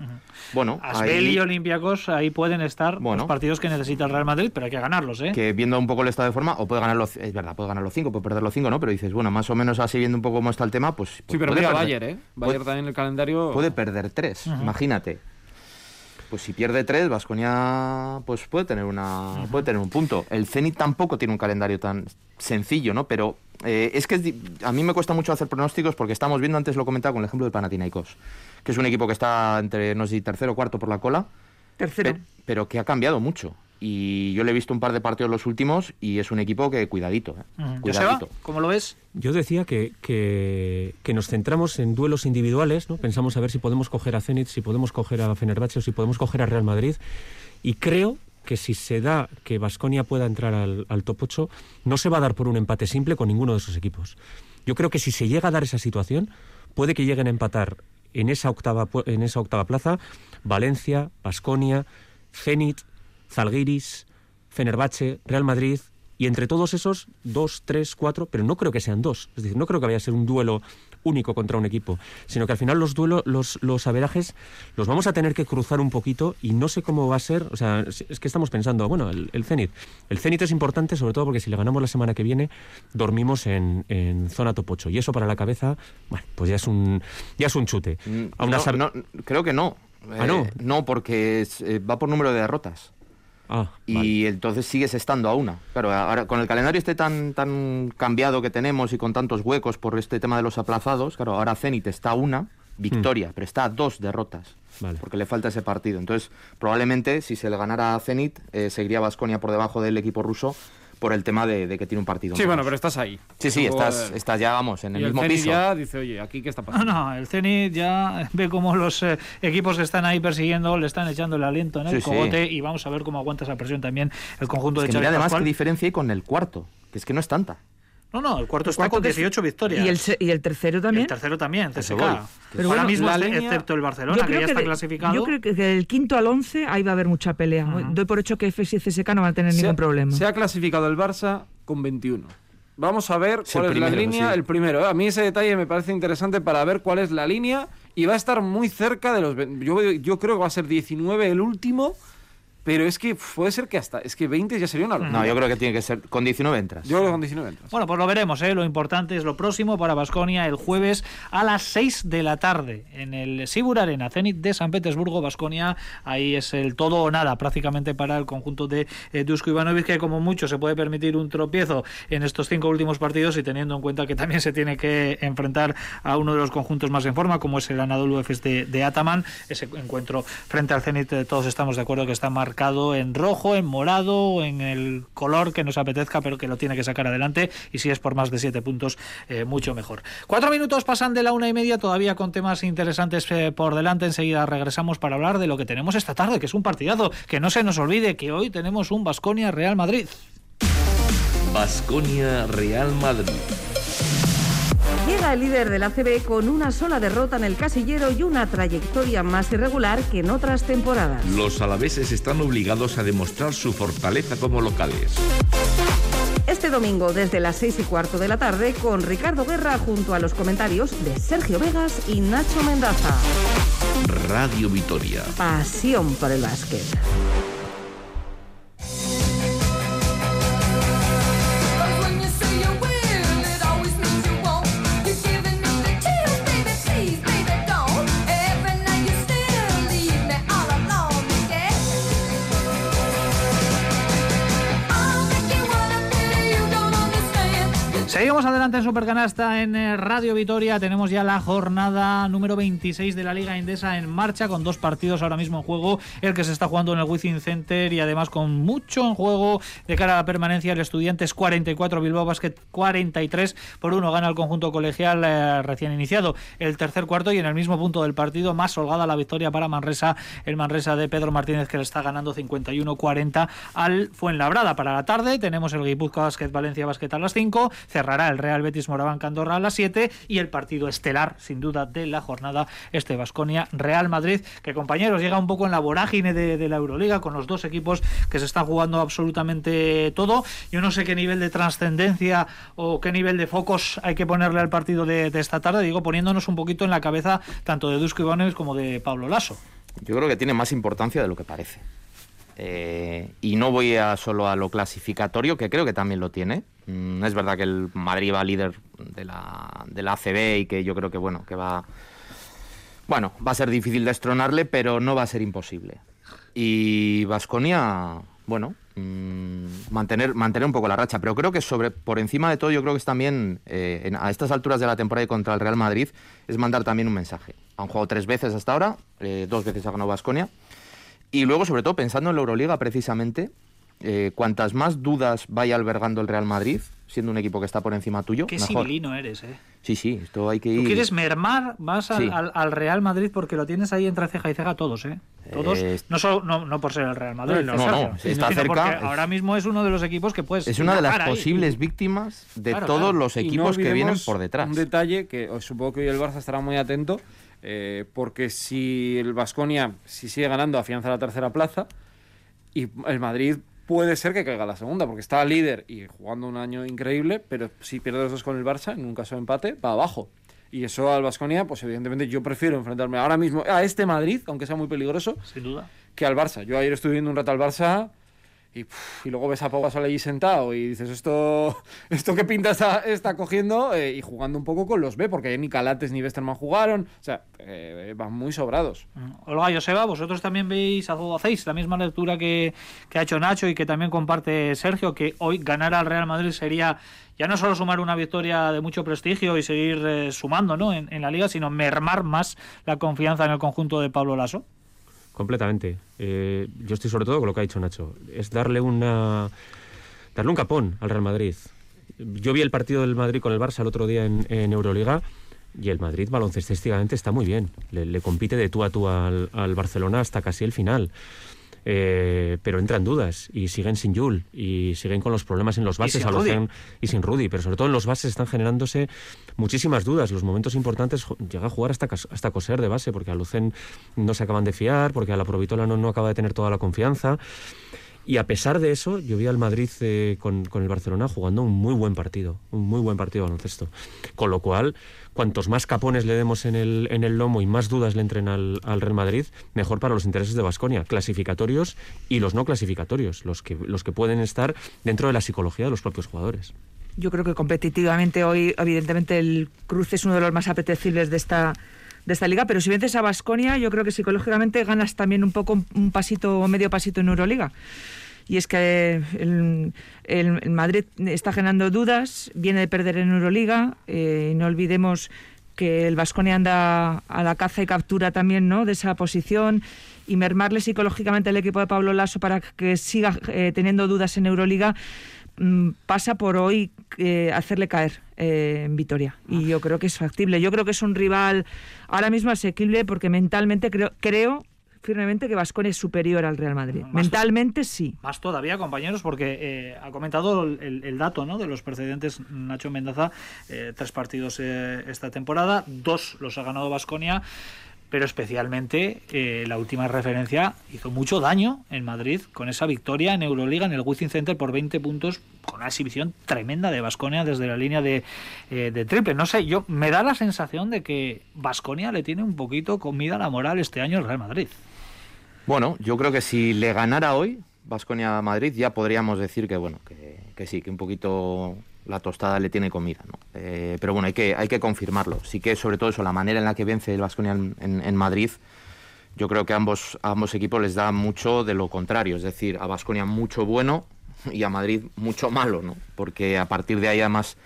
Bueno, Asbel ahí- y Olympiacos ahí pueden estar Bueno. los partidos que necesita el Real Madrid, pero hay que ganarlos, ¿eh? que viendo un poco el estado de forma, o puede ganar los, es verdad, puede ganar los cinco, puede perder los cinco, ¿no? Pero dices, bueno, más o menos así viendo un poco cómo está el tema, pues. Sí, pues pero puede mira perder- Bayer, ¿eh? Bayer puede- también el calendario... Puede perder tres, imagínate. Pues si pierde tres, Vasconia pues puede tener una puede tener un punto. El Zenit tampoco tiene un calendario tan sencillo, ¿no? Pero eh, es que a mí me cuesta mucho hacer pronósticos porque estamos viendo, antes lo comentaba con el ejemplo del Panathinaikos, que es un equipo que está entre, no sé si tercero o cuarto por la cola, Tercero. pe- pero que ha cambiado mucho. Y yo le he visto un par de partidos los últimos y es un equipo que cuidadito, ¿eh? Cuidadito. ¿cómo lo ves? Yo decía que, que, que nos centramos en duelos individuales, ¿no? Pensamos a ver si podemos coger a Zenit, si podemos coger a Fenerbahce o si podemos coger a Real Madrid. Y creo que si se da que Vasconia pueda entrar al, al top 8, no se va a dar por un empate simple con ninguno de esos equipos. Yo creo que si se llega a dar esa situación, puede que lleguen a empatar en esa octava, pu- en esa octava plaza Valencia, Vasconia, Zenit, Zalgiris, Fenerbahce, Real Madrid, y entre todos esos, dos, tres, cuatro, pero no creo que sean dos. Es decir, no creo que vaya a ser un duelo único contra un equipo, sino que al final los duelos, los, los averajes, los vamos a tener que cruzar un poquito y no sé cómo va a ser. O sea, es que estamos pensando, bueno, el, el Zenit. El Zenit es importante, sobre todo porque si le ganamos la semana que viene, dormimos en, en zona top 8. Y eso para la cabeza, bueno, pues ya es un, ya es un chute. Mm, A una no, creo que no. Ah, ¿no? Eh, no, porque es- eh, va por número de derrotas. Ah, y vale. entonces sigues estando a una. Claro, ahora con el calendario este tan tan cambiado que tenemos y con tantos huecos por este tema de los aplazados, claro, ahora Zenit está a una victoria, pero está a dos derrotas. Hmm. Vale. Porque le falta ese partido. Entonces, probablemente si se le ganara a Zenit, eh, seguiría Vasconia por debajo del equipo ruso por el tema de, de que tiene un partido. Sí, menos. bueno, pero estás ahí. Sí, sí, estás, estás ya, vamos, en el y mismo Zenit piso. ya dice, oye, ¿aquí qué está pasando? no, el Zenit ya [LAUGHS] ve cómo los eh, equipos que están ahí persiguiendo le están echando el aliento en el Sí, sí. cogote y vamos a ver cómo aguanta esa presión también el conjunto Es de que Xavi mira además Pascual. qué diferencia hay con el cuarto, que es que no es tanta. No, no, el cuarto El está cuarto con que- 18 victorias. Y el, y el tercero Y también. el tercero también, CSK. Pero Ahora bueno, mismo, la línea- excepto el Barcelona, que ya está de- clasificado. yo creo que del quinto al once ahí va a haber mucha pelea. Doy por hecho que FS y CSK no van a tener Se ha- ningún problema. Se ha clasificado el Barça con 21. Vamos a ver Es cuál el es la línea. sí. El primero. A mí ese detalle me parece interesante para ver cuál es la línea. Y va a estar muy cerca de los. Yo, yo creo que va a ser 19 el último. Pero es que puede ser que hasta. Es que 20 ya sería una locura. No, yo creo que tiene que ser con 19 entras. Yo creo que con 19 entras. Bueno, pues lo veremos, ¿eh? Lo importante es lo próximo para Basconia el jueves a las 6 de la tarde en el Sibur Arena, Zenit de San Petersburgo, Basconia. Ahí es el todo o nada prácticamente para el conjunto de eh, Dusko Ivanovic, que como mucho se puede permitir un tropiezo en estos cinco últimos partidos y teniendo en cuenta que también se tiene que enfrentar a uno de los conjuntos más en forma, como es el Anadolu Efes de, de Ataman. Ese encuentro frente al Zenit, eh, todos estamos de acuerdo que está marcado en rojo, en morado, en el color que nos apetezca, pero que lo tiene que sacar adelante. Y si es por más de siete puntos, eh, mucho mejor. Cuatro minutos pasan de la una y media, todavía con temas interesantes eh, por delante. Enseguida regresamos para hablar de lo que tenemos esta tarde, que es un partidazo. Que no se nos olvide que hoy tenemos un Basconia Real Madrid. Basconia Real Madrid. Llega el líder del ACB con una sola derrota en el casillero y una trayectoria más irregular que en otras temporadas. Los alaveses están obligados a demostrar su fortaleza como locales. Este domingo desde las 6 y cuarto de la tarde con Ricardo Guerra junto a los comentarios de Sergio Vegas y Nacho Mendaza. Radio Vitoria. Pasión por el básquet. En Supercanasta en eh, Radio Vitoria. Tenemos ya la jornada número 26 de la Liga Indesa en marcha con dos partidos ahora mismo en juego. El que se está jugando en el Wizzing Center y además con mucho en juego de cara a la permanencia. El Estudiantes 44, Bilbao Basket 43 por uno. Gana el conjunto colegial eh, recién iniciado el tercer cuarto y en el mismo punto del partido más holgada la victoria para Manresa. El Manresa de Pedro Martínez que le está ganando 51-40 al Fuenlabrada. Para la tarde tenemos el Guipúzcoa Basket Valencia Basket a las 5. Cerrará el Real Betis Moraván Candorra a las 7 y el partido estelar sin duda de la jornada este Basconia Real Madrid que compañeros llega un poco en la vorágine de, la Euroliga con los dos equipos que se están jugando absolutamente todo. Yo no sé qué nivel de trascendencia o qué nivel de focos hay que ponerle al partido de, esta tarde, digo poniéndonos un poquito en la cabeza tanto de Dusko Ivanovic como de Pablo Lasso. Yo creo que tiene más importancia de lo que parece. Eh, y no voy a solo a lo clasificatorio, que creo que también lo tiene. Mm, es verdad que el Madrid va líder de la, de la ACB y que yo creo que bueno, que va bueno, va a ser difícil destronarle, pero no va a ser imposible. Y Vasconia, bueno, mmm, mantener, mantener un poco la racha. Pero creo que sobre, por encima de todo, yo creo que es también, eh, a estas alturas de la temporada y contra el Real Madrid, es mandar también un mensaje. Han jugado tres veces hasta ahora, eh, dos veces ha ganado Vasconia. Y luego, sobre todo, pensando en la Euroliga precisamente, eh, cuantas más dudas vaya albergando el Real Madrid, siendo un equipo que está por encima tuyo. Qué civilino eres, ¿eh? Sí, sí, esto hay que ir. Tú quieres mermar más al, Real Madrid porque lo tienes ahí entre ceja y ceja todos, ¿eh? Todos, eh, no, solo, no, por ser el Real Madrid, no, no, está cerca. Ahora mismo es uno de los equipos que puedes. Es una de las posibles víctimas de todos los equipos que vienen por detrás. Un detalle que supongo que hoy el Barça estará muy atento, eh, porque si el Vasconia si sigue ganando afianza la tercera plaza y el Madrid puede ser que caiga la segunda, porque está líder y jugando un año increíble, pero si pierde los dos con el Barça, en un caso de empate, va abajo. Y eso al Vasconia, pues evidentemente yo prefiero enfrentarme ahora mismo a este Madrid, aunque sea muy peligroso, sin duda, que al Barça. Yo ayer estuve viendo un rato al Barça y, luego ves a Pau Gasol allí sentado y dices, esto, [LAUGHS] esto qué pinta está, está cogiendo eh, y jugando un poco con los B, porque ni Calates ni Westerman jugaron, o sea, eh, van muy sobrados. Mm. Olga Joseba, vosotros también veis, hacéis la misma lectura que, que, ha hecho Nacho y que también comparte Sergio, que hoy ganar al Real Madrid sería ya no solo sumar una victoria de mucho prestigio y seguir eh, sumando ¿no? en, en la liga, sino mermar más la confianza en el conjunto de Pablo Lasso. Completamente. Eh, yo estoy sobre todo con lo que ha dicho Nacho. Es darle una darle un capón al Real Madrid. Yo vi el partido del Madrid con el Barça el otro día en, Euroliga y el Madrid baloncestísticamente está muy bien. Le, compite de tú a tú al, al Barcelona hasta casi el final. Eh, pero entran dudas y siguen sin Jul y siguen con los problemas en los bases y sin, y sin Rudy, pero sobre todo en los bases están generándose muchísimas dudas. Los momentos importantes llega a jugar hasta, hasta coser de base, porque a Lucen no se acaban de fiar, porque a la Provitola no, no acaba de tener toda la confianza. Y a pesar de eso, yo vi al Madrid eh, con, con, el Barcelona jugando un muy buen partido, un muy buen partido de baloncesto. Con lo cual, cuantos más capones le demos en el, en el lomo y más dudas le entren al, al Real Madrid, mejor para los intereses de Basconia, clasificatorios y los no clasificatorios, los que, los que pueden estar dentro de la psicología de los propios jugadores. Yo creo que competitivamente hoy, evidentemente, el cruce es uno de los más apetecibles de esta de esta liga, pero si vences a Basconia, yo creo que psicológicamente ganas también un poco un pasito medio pasito en Euroliga y es que el, Madrid está generando dudas, viene de perder en Euroliga, eh, no olvidemos que el Vasconia anda a la caza y captura también ¿no? de esa posición y mermarle psicológicamente al equipo de Pablo Lasso para que siga eh, teniendo dudas en Euroliga mm, pasa por hoy eh, hacerle caer en Vitoria. Y yo creo que es factible. Yo creo que es un rival ahora mismo asequible porque mentalmente creo, creo firmemente que Vasconia es superior al Real Madrid. Mentalmente sí. Más todavía, compañeros, porque eh, ha comentado el, dato ¿no? de los precedentes Nacho Mendaza, eh, tres partidos eh, esta temporada, dos los ha ganado Vasconia pero especialmente la última referencia hizo mucho daño en Madrid con esa victoria en Euroliga en el Wizzing Center por 20 puntos con una exhibición tremenda de Vasconia desde la línea de, de, triple. No sé, yo me da la sensación de que Vasconia le tiene un poquito comida la moral este año al Real Madrid. Bueno, yo creo que si le ganara hoy Vasconia Madrid ya podríamos decir que bueno, que, sí, que un poquito la tostada le tiene comida, ¿no? Eh, pero bueno, hay que, hay que confirmarlo. Sí que sobre todo eso, la manera en la que vence el Vasconia en, Madrid, yo creo que a ambos, ambos equipos les da mucho de lo contrario, es decir, a Vasconia mucho bueno y a Madrid mucho malo, ¿no? Porque a partir de ahí además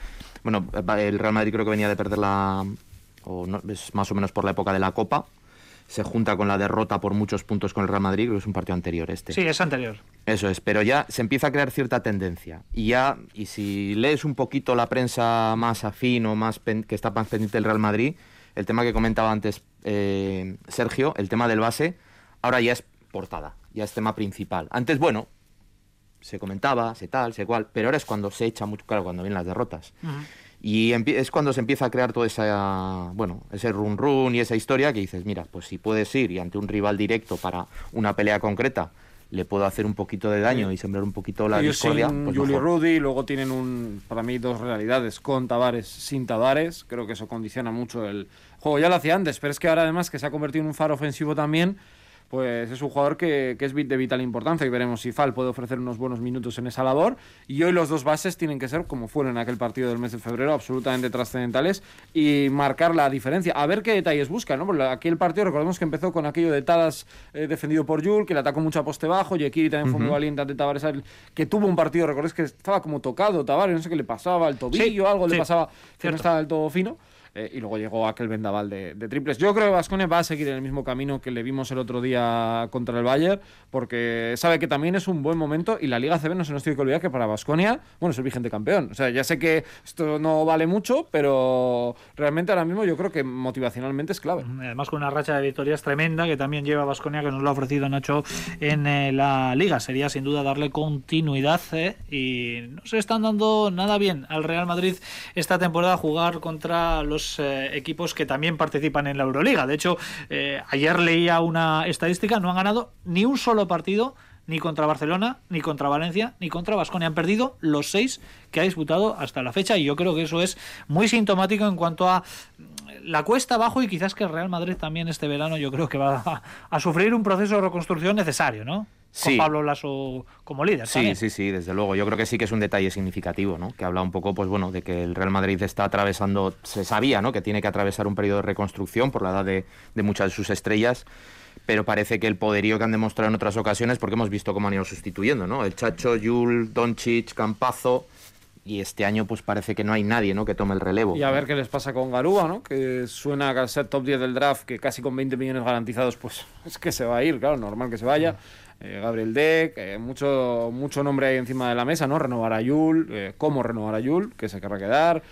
Bueno, el Real Madrid creo que venía de perder la... o no, es más o menos por la época de la Copa. Se junta con la derrota por muchos puntos con el Real Madrid, que es un partido anterior este. Sí, es anterior. Eso es, pero ya se empieza a crear cierta tendencia. Y ya, y si lees un poquito la prensa más afín o más pen- que está más pendiente del Real Madrid, el tema que comentaba antes eh, Sergio, el tema del base, ahora ya es portada, ya es tema principal. Antes, bueno, se comentaba, se tal, se cual, pero ahora es cuando se echa mucho, claro, cuando vienen las derrotas. Y es cuando se empieza a crear todo esa, bueno, ese run run y esa historia que dices, mira, pues si puedes ir y ante un rival directo para una pelea concreta le puedo hacer un poquito de daño y sembrar un poquito la Ellos discordia, sin pues Juli mejor. Rudy, luego tienen un, para mí dos realidades, con Tavares, sin Tavares, creo que eso condiciona mucho el juego. Ya lo hacía antes, pero es que ahora además que se ha convertido en un faro ofensivo también, pues es un jugador que, que es bit- de vital importancia y veremos si Fal puede ofrecer unos buenos minutos en esa labor. Y hoy los dos bases tienen que ser, como fueron en aquel partido del mes de febrero, absolutamente trascendentales y marcar la diferencia. A ver qué detalles buscan, ¿no? Porque aquel partido, recordemos que empezó con aquello de Tadas eh, defendido por Yul, que le atacó mucho a poste bajo, Yekiri también fue muy valiente ante Tavares, que tuvo un partido, recordéis que estaba como tocado Tavares, no sé qué le pasaba, el tobillo, Sí, algo sí, le pasaba, que no estaba del todo fino. Eh, y luego llegó aquel vendaval de, triples. Yo creo que Vasconia va a seguir en el mismo camino que le vimos el otro día contra el Bayern, porque sabe que también es un buen momento y la Liga CB no se nos tiene que olvidar que para Vasconia, bueno, es el vigente campeón. O sea, ya sé que esto no vale mucho, pero realmente ahora mismo yo creo que motivacionalmente es clave. Además con una racha de victorias tremenda que también lleva Vasconia que nos lo ha ofrecido Nacho en eh, la liga. Sería sin duda darle continuidad eh, y no se están dando nada bien al Real Madrid esta temporada jugar contra los eh, equipos que también participan en la Euroliga. De hecho, eh, ayer leía una estadística, no han ganado ni un solo partido ni contra Barcelona, ni contra Valencia, ni contra Vasconia. Han perdido los seis que ha disputado hasta la fecha y yo creo que eso es muy sintomático en cuanto a la cuesta abajo y quizás que el Real Madrid también este verano yo creo que va a sufrir un proceso de reconstrucción necesario, ¿no? Con Sí. Pablo Lasso como líder. Sí, también. sí, sí, desde luego. Yo creo que sí que es un detalle significativo, ¿no? Que habla un poco, pues bueno, de que el Real Madrid está atravesando, se sabía, ¿no? Que tiene que atravesar un periodo de reconstrucción por la edad de, de muchas de sus estrellas, pero parece que el poderío que han demostrado en otras ocasiones, porque hemos visto cómo han ido sustituyendo, ¿no? El Chacho, Yul, Doncic, Campazo, y este año pues parece que no hay nadie, ¿no? Que tome el relevo. Y a ver qué les pasa con Garúa, ¿no? Que suena al ser top 10 del draft, que casi con 20 millones garantizados, pues [LAUGHS] es que se va a ir, claro, normal que se vaya. Eh, Gabriel Deck, eh, mucho, mucho nombre ahí encima de la mesa, ¿no? Renovar a Yul, eh, cómo renovar a Yul, que se querrá quedar.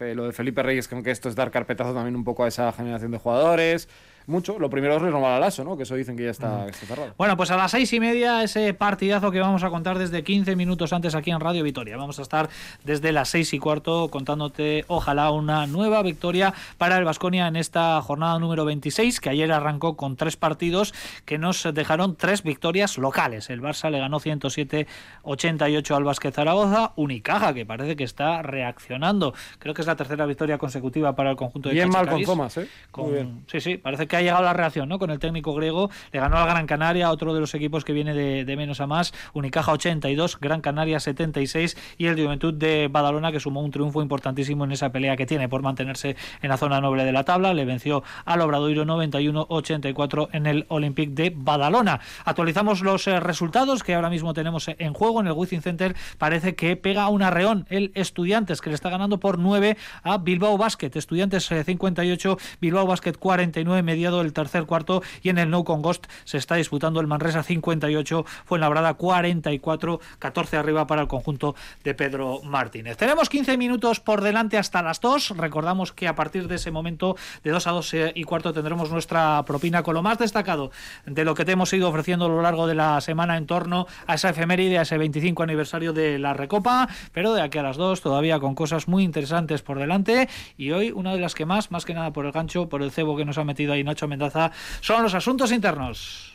Lo de Felipe Reyes, que esto es dar carpetazo también un poco a esa generación de jugadores. Mucho. Lo primero es renovar a Lasso, ¿no? Que eso dicen que ya está, que está cerrado. Bueno, pues a las seis y media ese partidazo que vamos a contar desde 15 minutos antes aquí en Radio Vitoria. Vamos a estar desde las seis y cuarto contándote, ojalá, una nueva victoria para el Vasconia en esta jornada número 26, que ayer arrancó con tres partidos que nos dejaron tres victorias locales. El Barça le ganó 107-88 al Vázquez Zaragoza, Unicaja, que parece que está reaccionando. Creo que es la tercera victoria consecutiva para el conjunto de Bien mal con. Thomas, ¿eh? Con-. Sí, sí, parece que ha llegado la reacción ¿no? con el técnico griego. Le ganó al Gran Canaria, otro de los equipos que viene de, menos a más. Unicaja 82, Gran Canaria 76 y el Juventud de Badalona que sumó un triunfo importantísimo en esa pelea que tiene por mantenerse en la zona noble de la tabla. Le venció al Obradoiro 91-84 en el Olympique de Badalona. Actualizamos los eh, resultados que ahora mismo tenemos en juego en el Wizzing Center. Parece que pega un arreón el Estudiantes que le está ganando por 9 a Bilbao Basket. Estudiantes eh, 58, Bilbao Basket 49, mediado el tercer cuarto y en el No Con Ghost se está disputando el Manresa 58, fue en la brada 44, 14 arriba para el conjunto de Pedro Martínez. Tenemos 15 minutos por delante hasta las 2. Recordamos que a partir de ese momento de 2 a 2 eh, y cuarto tendremos nuestra propina con lo más destacado de lo que te hemos ido ofreciendo a lo largo de la semana en torno a esa efeméride, a ese 25 aniversario de la Recopa, pero de aquí a las 2 todavía con cosas muy interesantes por delante y hoy una de las que más, más que nada por el gancho, por el cebo que nos ha metido ahí Nacho Mendaza, son los asuntos internos.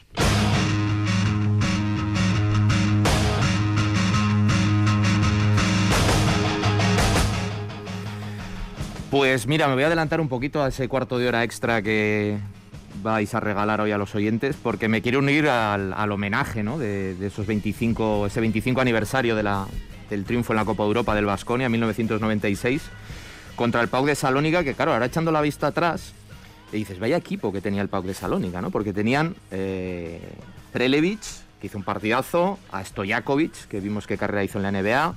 Pues mira, me voy a adelantar un poquito a ese cuarto de hora extra que vais a regalar hoy a los oyentes, porque me quiero unir al, homenaje ¿no? de, de esos 25, ese 25 aniversario de la, del triunfo en la Copa Europa del Vasconia 1996 contra el Pau de Salónica, que claro, ahora echando la vista atrás, te dices, vaya equipo que tenía el Pau de Salónica, ¿no? Porque tenían eh, que hizo un partidazo, a Stojakovic, que vimos qué carrera hizo en la NBA,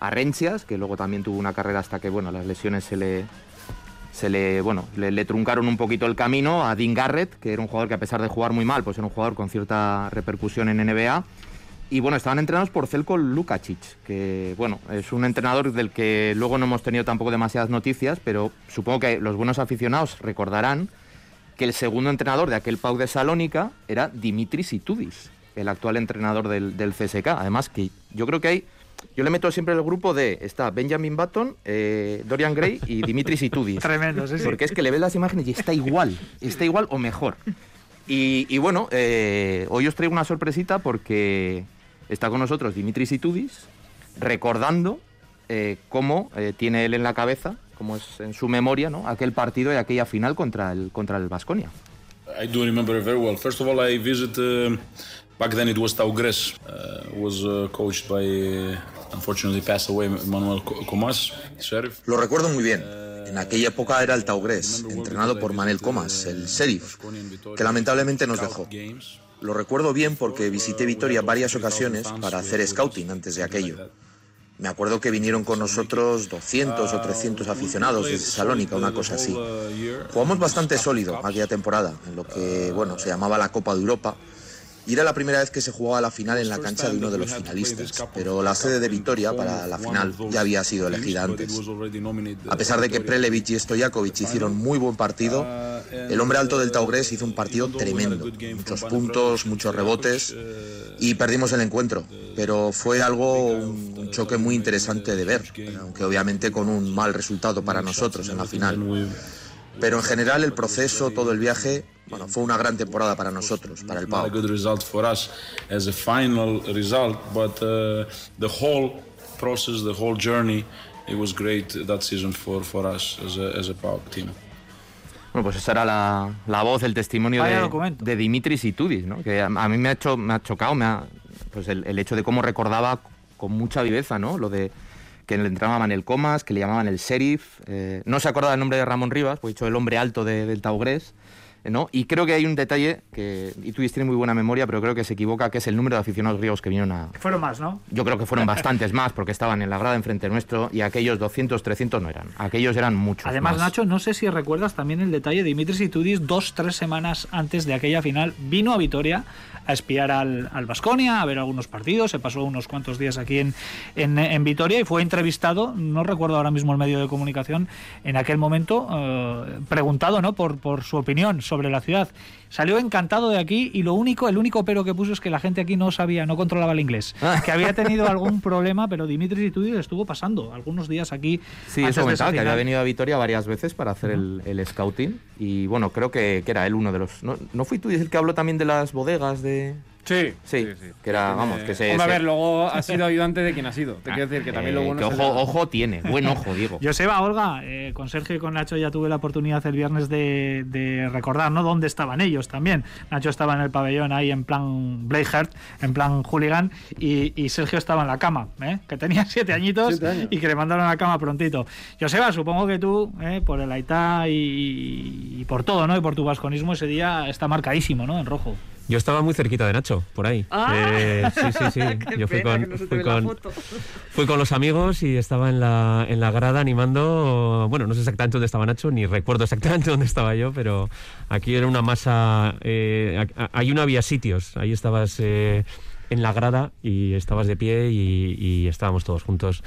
a Rencias, que luego también tuvo una carrera hasta que bueno, las lesiones se le, se le, bueno, le, truncaron un poquito el camino a Dean Garrett, que era un jugador que a pesar de jugar muy mal, pues era un jugador con cierta repercusión en NBA. Y bueno, estaban entrenados por Zelko Lukacic, que bueno, es un entrenador del que luego no hemos tenido tampoco demasiadas noticias, pero supongo que los buenos aficionados recordarán que el segundo entrenador de aquel Pau de Salónica era Dimitris Itudis, el actual entrenador del, del CSK. Además que yo creo que hay yo le meto siempre el grupo de está Benjamin Button, eh, Dorian Gray y Dimitris Itudis. [LAUGHS] Tremendo, sí, sí. Porque es que le ves las imágenes y está igual, está igual o mejor. Y, bueno, eh, hoy os traigo una sorpresita porque está con nosotros Dimitris Itudis recordando eh, cómo tiene él en la cabeza, cómo es en su memoria, ¿no? aquel partido y aquella final contra el contra el Vasconia. I do remember very well. First of all, I visited Back then it was Taugres, uh, was uh, coached by, uh, unfortunately passed away, Manuel Comas, sheriff. Lo recuerdo muy bien. En aquella época era el Taugres, entrenado por Manuel Comas, el sheriff, que lamentablemente nos dejó. Lo recuerdo bien porque visité Vitoria varias ocasiones para hacer scouting antes de aquello. Me acuerdo que vinieron con nosotros 200 o 300 aficionados desde Salónica, una cosa así. Jugamos bastante sólido aquella temporada, en lo que, bueno, se llamaba la Copa de Europa, y era la primera vez que se jugaba la final en la cancha de uno de los finalistas, pero la sede de Vitoria para la final ya había sido elegida antes. A pesar de que Prelevich y Stojakovic hicieron muy buen partido, el hombre alto del Taugres hizo un partido tremendo, muchos puntos, muchos rebotes y perdimos el encuentro, pero fue algo, un choque muy interesante de ver, aunque obviamente con un mal resultado para nosotros en la final. Pero en general el proceso, todo el viaje, bueno, fue una gran temporada para nosotros, para el Pau. good result for us as a final result, but the whole process, the whole journey, it was great that season for, for us as a, as a Pau team. Bueno, pues esa era la, la voz, el testimonio de, de, Dimitris Itudis, ¿no? que a, a, mí me ha, hecho, me ha chocado me ha, pues el, el, hecho de cómo recordaba con mucha viveza ¿no? lo de que le entraban el Comas, que le llamaban el Sheriff. Eh, no se acordaba el nombre de Ramón Rivas, pues dicho el hombre alto del Taugres. ¿No? Y creo que hay un detalle que y tú tienes muy buena memoria, pero creo que se equivoca, que es el número de aficionados griegos que vinieron a... Fueron más, ¿no? Yo creo que fueron [LAUGHS] bastantes más, porque estaban en la grada enfrente nuestro y aquellos 200, 300 no eran. Aquellos eran muchos Además, Nacho, no sé si recuerdas también el detalle, Dimitris Itudis, dos, tres semanas antes de aquella final, vino a Vitoria a espiar al, al a ver algunos partidos, se pasó unos cuantos días aquí en, en, Vitoria y fue entrevistado, no recuerdo ahora mismo el medio de comunicación, en aquel momento, eh, preguntado ¿no? por, por su opinión sobre la ciudad. Salió encantado de aquí y lo único, el único pero que puso es que la gente aquí no sabía, no controlaba el inglés. Ah. Que había [LAUGHS] tenido algún problema, pero Dimitris Itudis estuvo pasando algunos días aquí. Sí, eso comentaba, que había venido a Vitoria varias veces para hacer el, el, scouting. Y bueno, creo que, que, era él uno de los. ¿No, ¿no fui tú el que habló también de las bodegas de.? Sí, sí, que era, vamos, que se... a ver, luego ha sido ayudante de quien ha sido. Te quiero decir que también lo bueno que ojo, ojo tiene, buen ojo, [LAUGHS] digo. Joseba, Olga, eh, con Sergio y con Nacho ya tuve la oportunidad el viernes de, de, recordar, ¿no? Dónde estaban ellos también. Nacho estaba en el pabellón ahí en plan Blakeheart, en plan hooligan, y, y, Sergio estaba en la cama, ¿eh? Que tenía [LAUGHS] siete añitos y que le mandaron a la cama prontito. Joseba, supongo que tú, ¿eh? por el Aitá y, y, por todo, ¿no? Y por tu vasconismo ese día está marcadísimo, ¿no? En rojo. Yo estaba muy cerquita de Nacho, por ahí. Ah, eh, sí, sí, sí. [LAUGHS] Yo fui con, fui, con, fui con, los amigos y estaba en la, en la grada animando. Bueno, no sé exactamente dónde estaba Nacho, ni recuerdo exactamente [LAUGHS] dónde estaba yo, pero aquí era una masa. Eh, hay una había sitios. Ahí estabas. Eh, en la grada y estabas de pie y, estábamos todos juntos.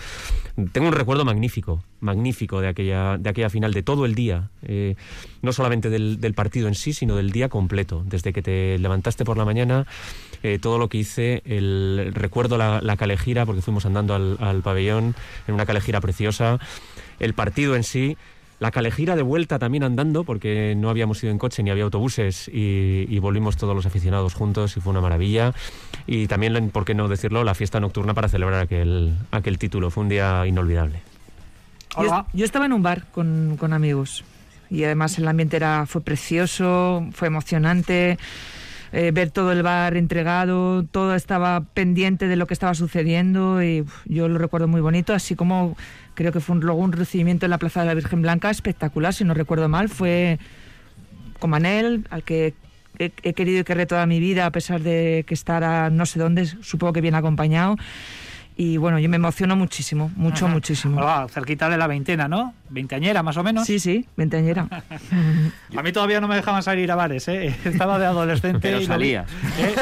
Tengo un recuerdo magnífico, magnífico de aquella, de aquella final, de todo el día, eh, no solamente del, partido en sí, sino del día completo, desde que te levantaste por la mañana, eh, todo lo que hice, el, recuerdo la, la calejira, porque fuimos andando al, al pabellón en una calejira preciosa, el partido en sí, la calejira de vuelta también andando, porque no habíamos ido en coche ni había autobuses y, volvimos todos los aficionados juntos y fue una maravilla. Y también, por qué no decirlo, la fiesta nocturna para celebrar aquel, aquel título. Fue un día inolvidable. Yo, estaba en un bar con, con, amigos y además el ambiente era, fue precioso, fue emocionante. Eh, ver todo el bar entregado, todo estaba pendiente de lo que estaba sucediendo y yo lo recuerdo muy bonito, así como creo que fue un, luego un recibimiento en la Plaza de la Virgen Blanca espectacular, si no recuerdo mal, fue con Manel, al que he, querido y querré toda mi vida, a pesar de que estará no sé dónde, supongo que bien acompañado. Y bueno, yo me emociono muchísimo, mucho, muchísimo. cerquita de la veintena, ¿no? Veinteañera, más o menos. Sí, sí, veinteañera. [LAUGHS] a mí todavía no me dejaban salir a bares, ¿eh? [LAUGHS] Estaba de adolescente. Pero y salías. ¿eh?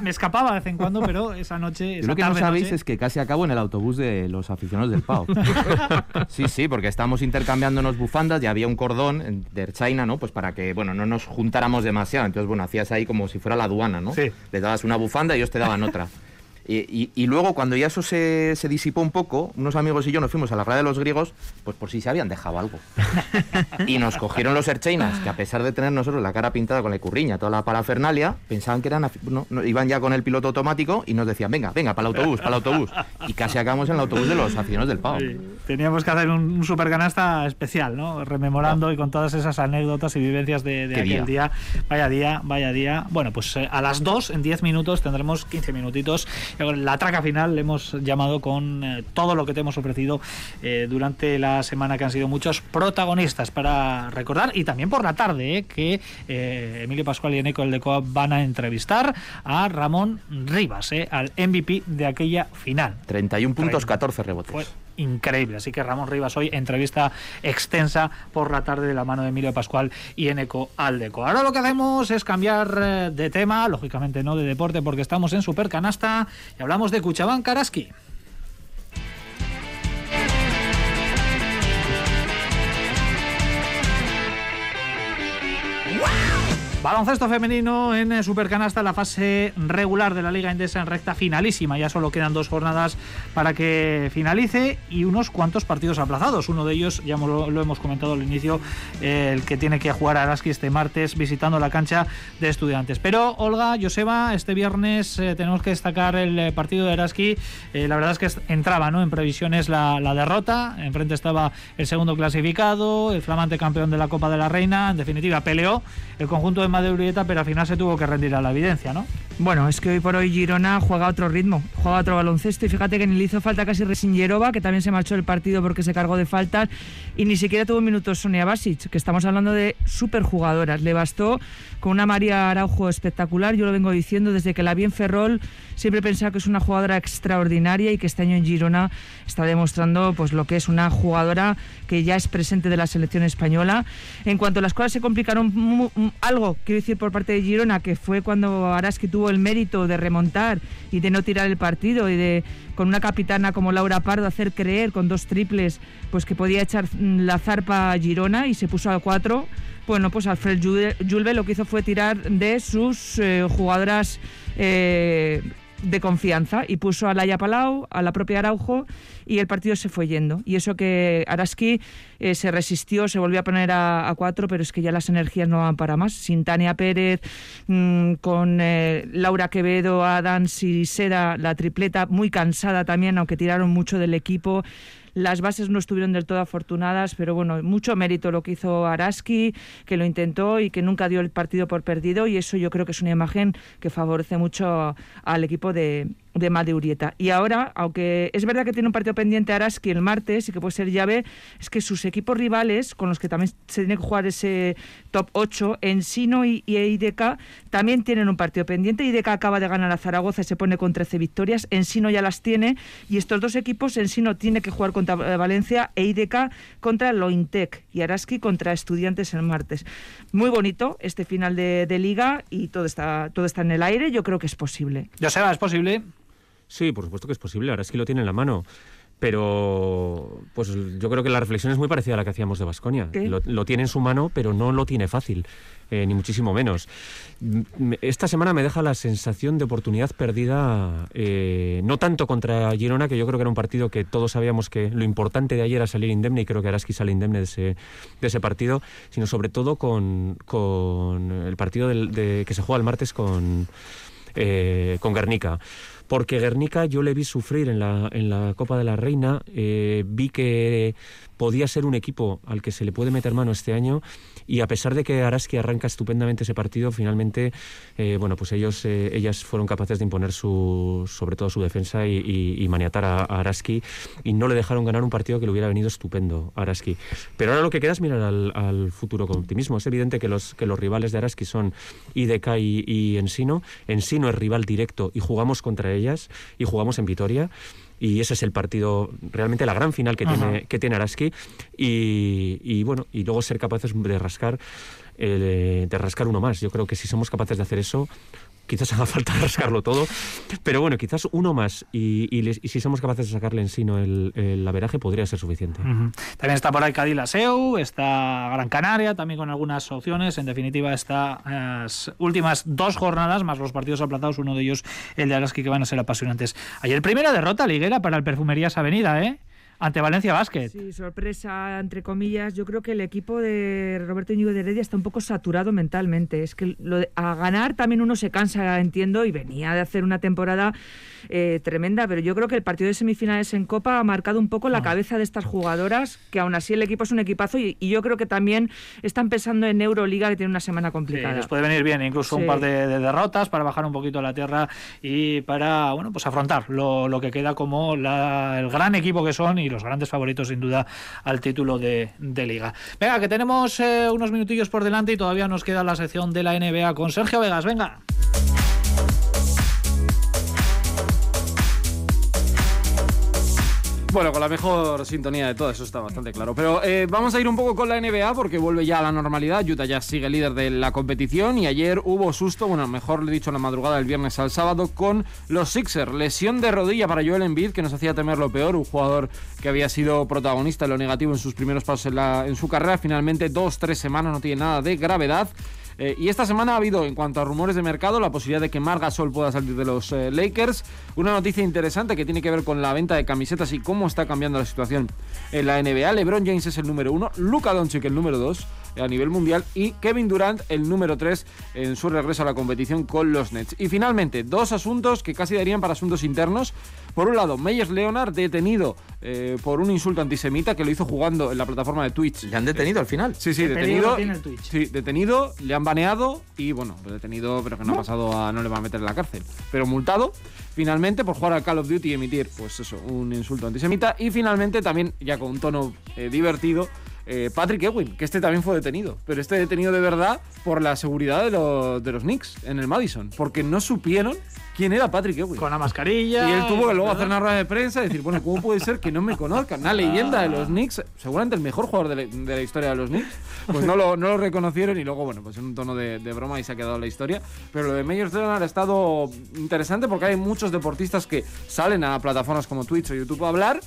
Me escapaba de vez en cuando, pero esa noche. lo que no sabéis es que casi acabo en el autobús de los aficionados del PAO. [LAUGHS] sí, sí, porque estábamos intercambiándonos bufandas y había un cordón de China, ¿no? Pues para que, bueno, no nos juntáramos demasiado. Entonces, bueno, hacías ahí como si fuera la aduana, ¿no? Sí. Le dabas una bufanda y ellos te daban otra. Y, luego, cuando ya eso se, disipó un poco, unos amigos y yo nos fuimos a la raya de los griegos, pues por si se habían dejado algo. y nos cogieron los ercheinas, que a pesar de tener nosotros la cara pintada con la curriña, toda la parafernalia, pensaban que eran, no, iban ya con el piloto automático y nos decían, venga, venga, para el autobús, para el autobús. Y casi acabamos en el autobús de los aficionados del Pau. Teníamos que hacer un, super canasta especial, ¿no? Rememorando y con todas esas anécdotas y vivencias de, aquel día. Vaya día, vaya día. Bueno, pues eh, a las 2, en 10 minutos, tendremos 15 minutitos. La traca final le hemos llamado con eh, todo lo que te hemos ofrecido eh, durante la semana, que han sido muchos protagonistas para recordar. Y también por la tarde, que Emilio Pascual y Eneco el de Coab van a entrevistar a Ramón Rivas, al MVP de aquella final. 31 puntos, 14 rebotes increíble. Así que Ramón Rivas hoy, entrevista extensa por la tarde de la mano de Emilio Pascual y Eneco Aldeco. Ahora lo que hacemos es cambiar eh, de tema, lógicamente no de deporte, porque estamos en Supercanasta y hablamos de Cuchabán Karaski. Baloncesto femenino en eh, Supercanasta, la fase regular de la Liga Endesa en recta finalísima. Ya solo quedan dos jornadas para que finalice y unos cuantos partidos aplazados. Uno de ellos, ya lo, hemos comentado al inicio, eh, el que tiene que jugar Araski este martes visitando la cancha de estudiantes. Pero Olga, Joseba, este viernes eh, tenemos que destacar el partido de Araski. la verdad es que entraba ¿no? en previsiones la, la derrota. Enfrente estaba el segundo clasificado, el flamante campeón de la Copa de la Reina. En definitiva, peleó el conjunto de Madrid pero al final se tuvo que rendir a la evidencia, ¿no? Bueno, es que hoy por hoy Girona juega otro ritmo, juega otro baloncesto y fíjate que ni le hizo falta casi Resingerova, que también se marchó el partido porque se cargó de faltas y ni siquiera tuvo minutos Sonia Basic, que estamos hablando de superjugadoras. Le bastó con una María Araujo espectacular, yo lo vengo diciendo desde que la vi en Ferrol, siempre pensaba que es una jugadora extraordinaria y que este año en Girona está demostrando pues lo que es una jugadora que ya es presente de la selección española. En cuanto las cosas se complicaron algo, quiero decir por parte de Girona, que fue cuando Araski tuvo el mérito de remontar y de no tirar el partido y de con una capitana como Laura Pardo hacer creer con dos triples pues que podía echar la zarpa a Girona y se puso a cuatro bueno, pues Alfred Julve lo que hizo fue tirar de sus eh, jugadoras eh, de confianza y puso a Laia Palau, a la propia Araujo y el partido se fue yendo. Y eso que Araski eh, se resistió, se volvió a poner a, cuatro, pero es que ya las energías no van para más. Sin Tania Pérez, mm, con Laura Quevedo, Adams y Seda, la tripleta, muy cansada también, aunque tiraron mucho del equipo. Las bases no estuvieron del todo afortunadas, pero bueno, mucho mérito lo que hizo Araski, que lo intentó y que nunca dio el partido por perdido y eso yo creo que es una imagen que favorece mucho al equipo de, de Urieta. Y ahora, aunque es verdad que tiene un partido pendiente Araski el martes y que puede ser llave, es que sus equipos rivales, con los que también se tiene que jugar ese top 8, Ensino y, y IDK, también tienen un partido pendiente. IDK acaba de ganar a Zaragoza y se pone con 13 victorias. Ensino ya las tiene. Y estos dos equipos, Ensino tiene que jugar contra eh, Valencia e IDK contra Lointec y Araski contra Estudiantes el martes. Muy bonito este final de, liga y todo está, todo está en el aire. Yo creo que es posible. Yo sé, es posible. Sí, por supuesto que es posible, ahora es que lo tiene en la mano. Pero pues yo creo que la reflexión es muy parecida a la que hacíamos de Basconia. Lo, tiene en su mano, pero no lo tiene fácil, eh, ni muchísimo menos. Esta semana me deja la sensación de oportunidad perdida, eh, no tanto contra Girona, que yo creo que era un partido que todos sabíamos que lo importante de ayer era salir indemne, y creo que Araski sale indemne de ese, de ese partido, sino sobre todo con, con el partido de, que se juega el martes con, eh, con Guernica porque Guernica yo le vi sufrir en la, en la Copa de la Reina, eh, vi que podía ser un equipo al que se le puede meter mano este año y a pesar de que Araski arranca estupendamente ese partido, finalmente, eh, bueno, pues ellos, eh, ellas fueron capaces de imponer su, sobre todo su defensa y, maniatar a, Araski y no le dejaron ganar un partido que le hubiera venido estupendo a Araski. Pero ahora lo que queda es mirar al, futuro con optimismo. Es evidente que los, que los rivales de Araski son IDK y, y Ensino. Ensino es rival directo y jugamos contra ellas y jugamos en Vitoria y ese es el partido, realmente la gran final que tiene, que tiene Araski. Y, y, bueno, y luego ser capaces de rascar, eh, de rascar uno más. Yo creo que si somos capaces de hacer eso, quizás [LAUGHS] haga falta rascarlo todo, pero bueno, quizás uno más y, si somos capaces de sacarle en sino el, el averaje podría ser suficiente. También está por ahí Cádiz Seu, está Gran Canaria, también con algunas opciones. En definitiva, está las últimas dos jornadas, más los partidos aplazados, uno de ellos el de Araski, que van a ser apasionantes. Ayer primera derrota liguera para el Perfumerías Avenida, ¿eh? Ante Valencia Basket. Sí, sorpresa, entre comillas. Yo creo que el equipo de Roberto Íñigo de Heredia está un poco saturado mentalmente. Es que lo a ganar también uno se cansa, entiendo, y venía de hacer una temporada eh, tremenda, pero yo creo que el partido de semifinales en Copa ha marcado un poco la ah. cabeza de estas jugadoras, que aún así el equipo es un equipazo y, yo creo que también están pensando en Euroliga, que tiene una semana complicada. les puede venir bien incluso un par de, derrotas para bajar un poquito la tierra y para bueno pues afrontar lo, que queda como el gran equipo que son y los grandes favoritos sin duda al título de, liga. Venga, que tenemos eh, unos minutillos por delante y todavía nos queda la sección de la NBA con Sergio Vegas. Venga. Bueno, con la mejor sintonía de todo, eso está bastante claro. Pero eh, vamos a ir un poco con la NBA porque vuelve ya a la normalidad. Utah ya sigue líder de la competición y ayer hubo susto, bueno, mejor dicho, la madrugada del viernes al sábado con los Sixers. Lesión de rodilla para Joel Embiid que nos hacía temer lo peor. Un jugador que había sido protagonista en lo negativo en sus primeros pasos en, la, en su carrera. Finalmente, dos, tres semanas, no tiene nada de gravedad. Eh, y esta semana ha habido, en cuanto a rumores de mercado, la posibilidad de que Marga Sol pueda salir de los eh, Lakers. Una noticia interesante que tiene que ver con la venta de camisetas y cómo está cambiando la situación en la NBA. LeBron James es el número uno, Luka Doncic el número dos a nivel mundial y Kevin Durant el número 3 en su regreso a la competición con los Nets. Y finalmente, dos asuntos que casi darían para asuntos internos. Por un lado, Meyers Leonard detenido eh, por un insulto antisemita que lo hizo jugando en la plataforma de Twitch. ¿Le han detenido al final? Sí, sí, detenido. Sí, detenido, le han baneado y bueno, detenido, pero que no, ha pasado a. no le va a meter en la cárcel. Pero multado finalmente por jugar al Call of Duty y emitir, pues eso, un insulto antisemita. Y finalmente también, ya con un tono eh, divertido, eh, Patrick Ewing, que este también fue detenido, pero este detenido de verdad por la seguridad de los, de los Knicks en el Madison, porque no supieron quién era Patrick Ewing. Con la mascarilla. Y él tuvo que luego hacer una rueda de prensa y decir, bueno, ¿cómo puede ser que no me conozcan? Una leyenda de los Knicks, seguramente el mejor jugador de la, historia de los Knicks, pues no lo, no lo, reconocieron y luego, bueno, pues en un tono de, broma y se ha quedado la historia. Pero lo de Meyers Leonard ha estado interesante porque hay muchos deportistas que salen a plataformas como Twitch o YouTube a hablar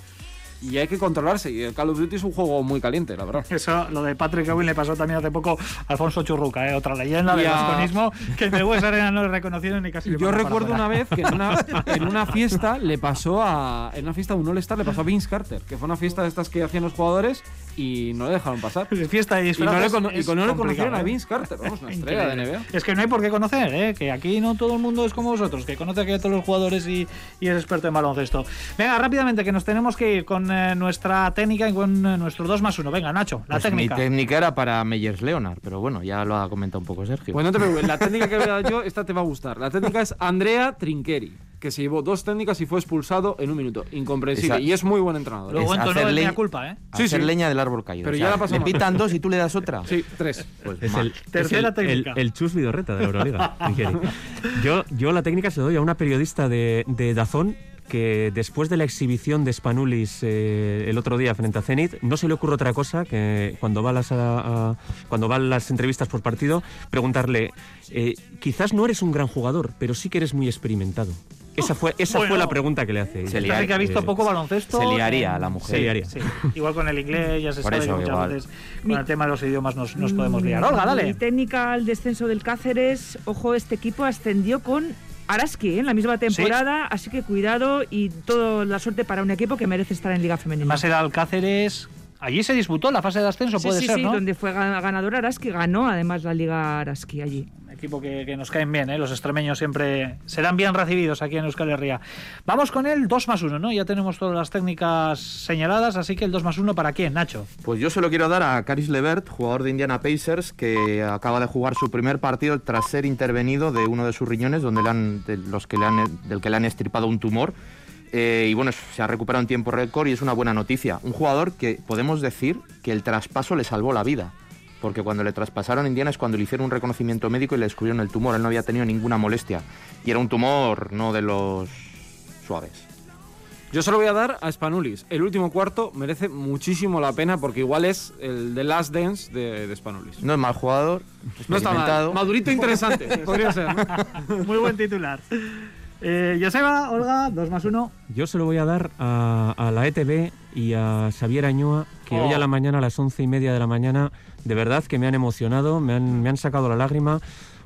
y hay que controlarse. Y el Call of Duty es un juego muy caliente, la verdad. Eso, lo de Patrick Ewing le pasó también hace poco a Alfonso Churruca, ¿eh? otra leyenda del vasconismo que el West Arena no le reconocieron ni casi Yo recuerdo una vez que en una, [LAUGHS] en una, fiesta le pasó a. En una fiesta de un All-Star le pasó a Vince Carter, que fue una fiesta de estas que hacían los jugadores y no le dejaron pasar. [LAUGHS] fiesta y, y no le, no le conocieron a ¿eh? Vince Carter, vamos, una [LAUGHS] estrella de NBA. Es que no hay por qué conocer, ¿eh? que aquí no todo el mundo es como vosotros, que conoce a todos los jugadores y, y, es experto en baloncesto. Venga, rápidamente, que nos tenemos que ir con eh, nuestra técnica y con eh, nuestro 2 más 1. Venga, Nacho, la pues técnica. Mi técnica era para Meyers Leonard, pero bueno, ya lo ha comentado un poco Sergio. Bueno, no te preocupes, la [LAUGHS] técnica que voy a dar yo, esta te va a gustar. La técnica es Andrea Trinqueri que se llevó dos técnicas y fue expulsado en un minuto. Incomprensible. y es muy buen entrenador. Luego no es leña, culpa, ¿eh? Sí, hacer leña del árbol caído. Pero ya la pasó. Le pitan dos y tú le das otra. Sí, tres. Pues es el, Tercera técnica. El, chus vidorreta de la Euroliga. [LAUGHS] yo, yo la técnica se doy a una periodista de, de Dazón que después de la exhibición de Spanulis eh, el otro día frente a Zenit, no se le ocurre otra cosa que cuando va a las, cuando va las entrevistas por partido, preguntarle, eh, quizás no eres un gran jugador, pero sí que eres muy experimentado. Esa fue, esa fue la pregunta que le hace. Se liaría, que ha visto poco baloncesto. Se liaría a la mujer. Se liaría. Igual con el inglés, ya se sabe que muchas veces con el tema de los idiomas nos, nos podemos liar. Olga, dale. técnica al descenso del Cáceres, ojo, este equipo ascendió con Araski ¿eh? en la misma temporada, así que cuidado y toda la suerte para un equipo que merece estar en Liga Femenina. Más el Cáceres. Allí se disputó la fase de ascenso, puede ser, sí, sí, donde fue ganador Araski, ganó además la Liga Araski allí equipo que, nos caen bien, ¿eh? los extremeños siempre serán bien recibidos aquí en Euskal Herria. Vamos con el 2 más 1, ¿no? Ya tenemos todas las técnicas señaladas, así que el 2 más 1 para quién, Nacho. Pues yo se lo quiero dar a Caris Levert, jugador de Indiana Pacers, que acaba de jugar su primer partido tras ser intervenido de uno de sus riñones, donde le han, de los que le han, del que le han estirpado un tumor. Eh, y bueno, se ha recuperado en tiempo récord y es una buena noticia. Un jugador que podemos decir que el traspaso le salvó la vida porque cuando le traspasaron a Indiana es cuando le hicieron un reconocimiento médico y le descubrieron el tumor. Él no había tenido ninguna molestia. Y era un tumor no de los suaves. Yo se lo voy a dar a Spanulis. El último cuarto merece muchísimo la pena porque igual es el de Last Dance de, de Spanulis. No es mal jugador, No está mal. Madurito interesante, [LAUGHS] podría ser. ¿no? [LAUGHS] Muy buen titular. Eh, Joseba, Olga, 2 más 1. Yo se lo voy a dar a, a la ETV y a Xavier Añoa, que Oh. hoy a la mañana, a las once y media de la mañana, de verdad que me han emocionado, me han, me han sacado la lágrima.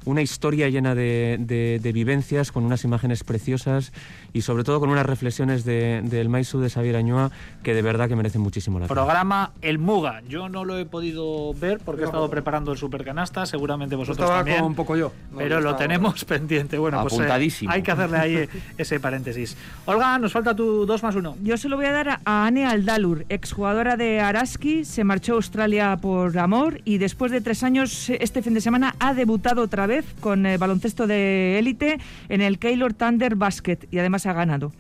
Una historia llena de, de- de vivencias, con unas imágenes preciosas y sobre todo con unas reflexiones de- del Maisu de Xavier Añoa que de verdad que merecen muchísimo la pena. Programa El Muga. Yo no lo he podido ver porque he estado preparando el Supercanasta, seguramente vosotros Estaba también. como un poco yo. No, pero lo tenemos pendiente. Bueno, pues eh, Apuntadísimo. hay que hacerle ahí [LAUGHS] ese paréntesis. Olga, nos falta tu 2 más 1. Yo se lo voy a dar a- a Ane Aldalur, exjugadora de Araski, se marchó a Australia por amor y después de tres años, este fin de semana, ha debutado otra vez con eh, baloncesto de élite en el Keylor Thunder Basket y además ha ganado.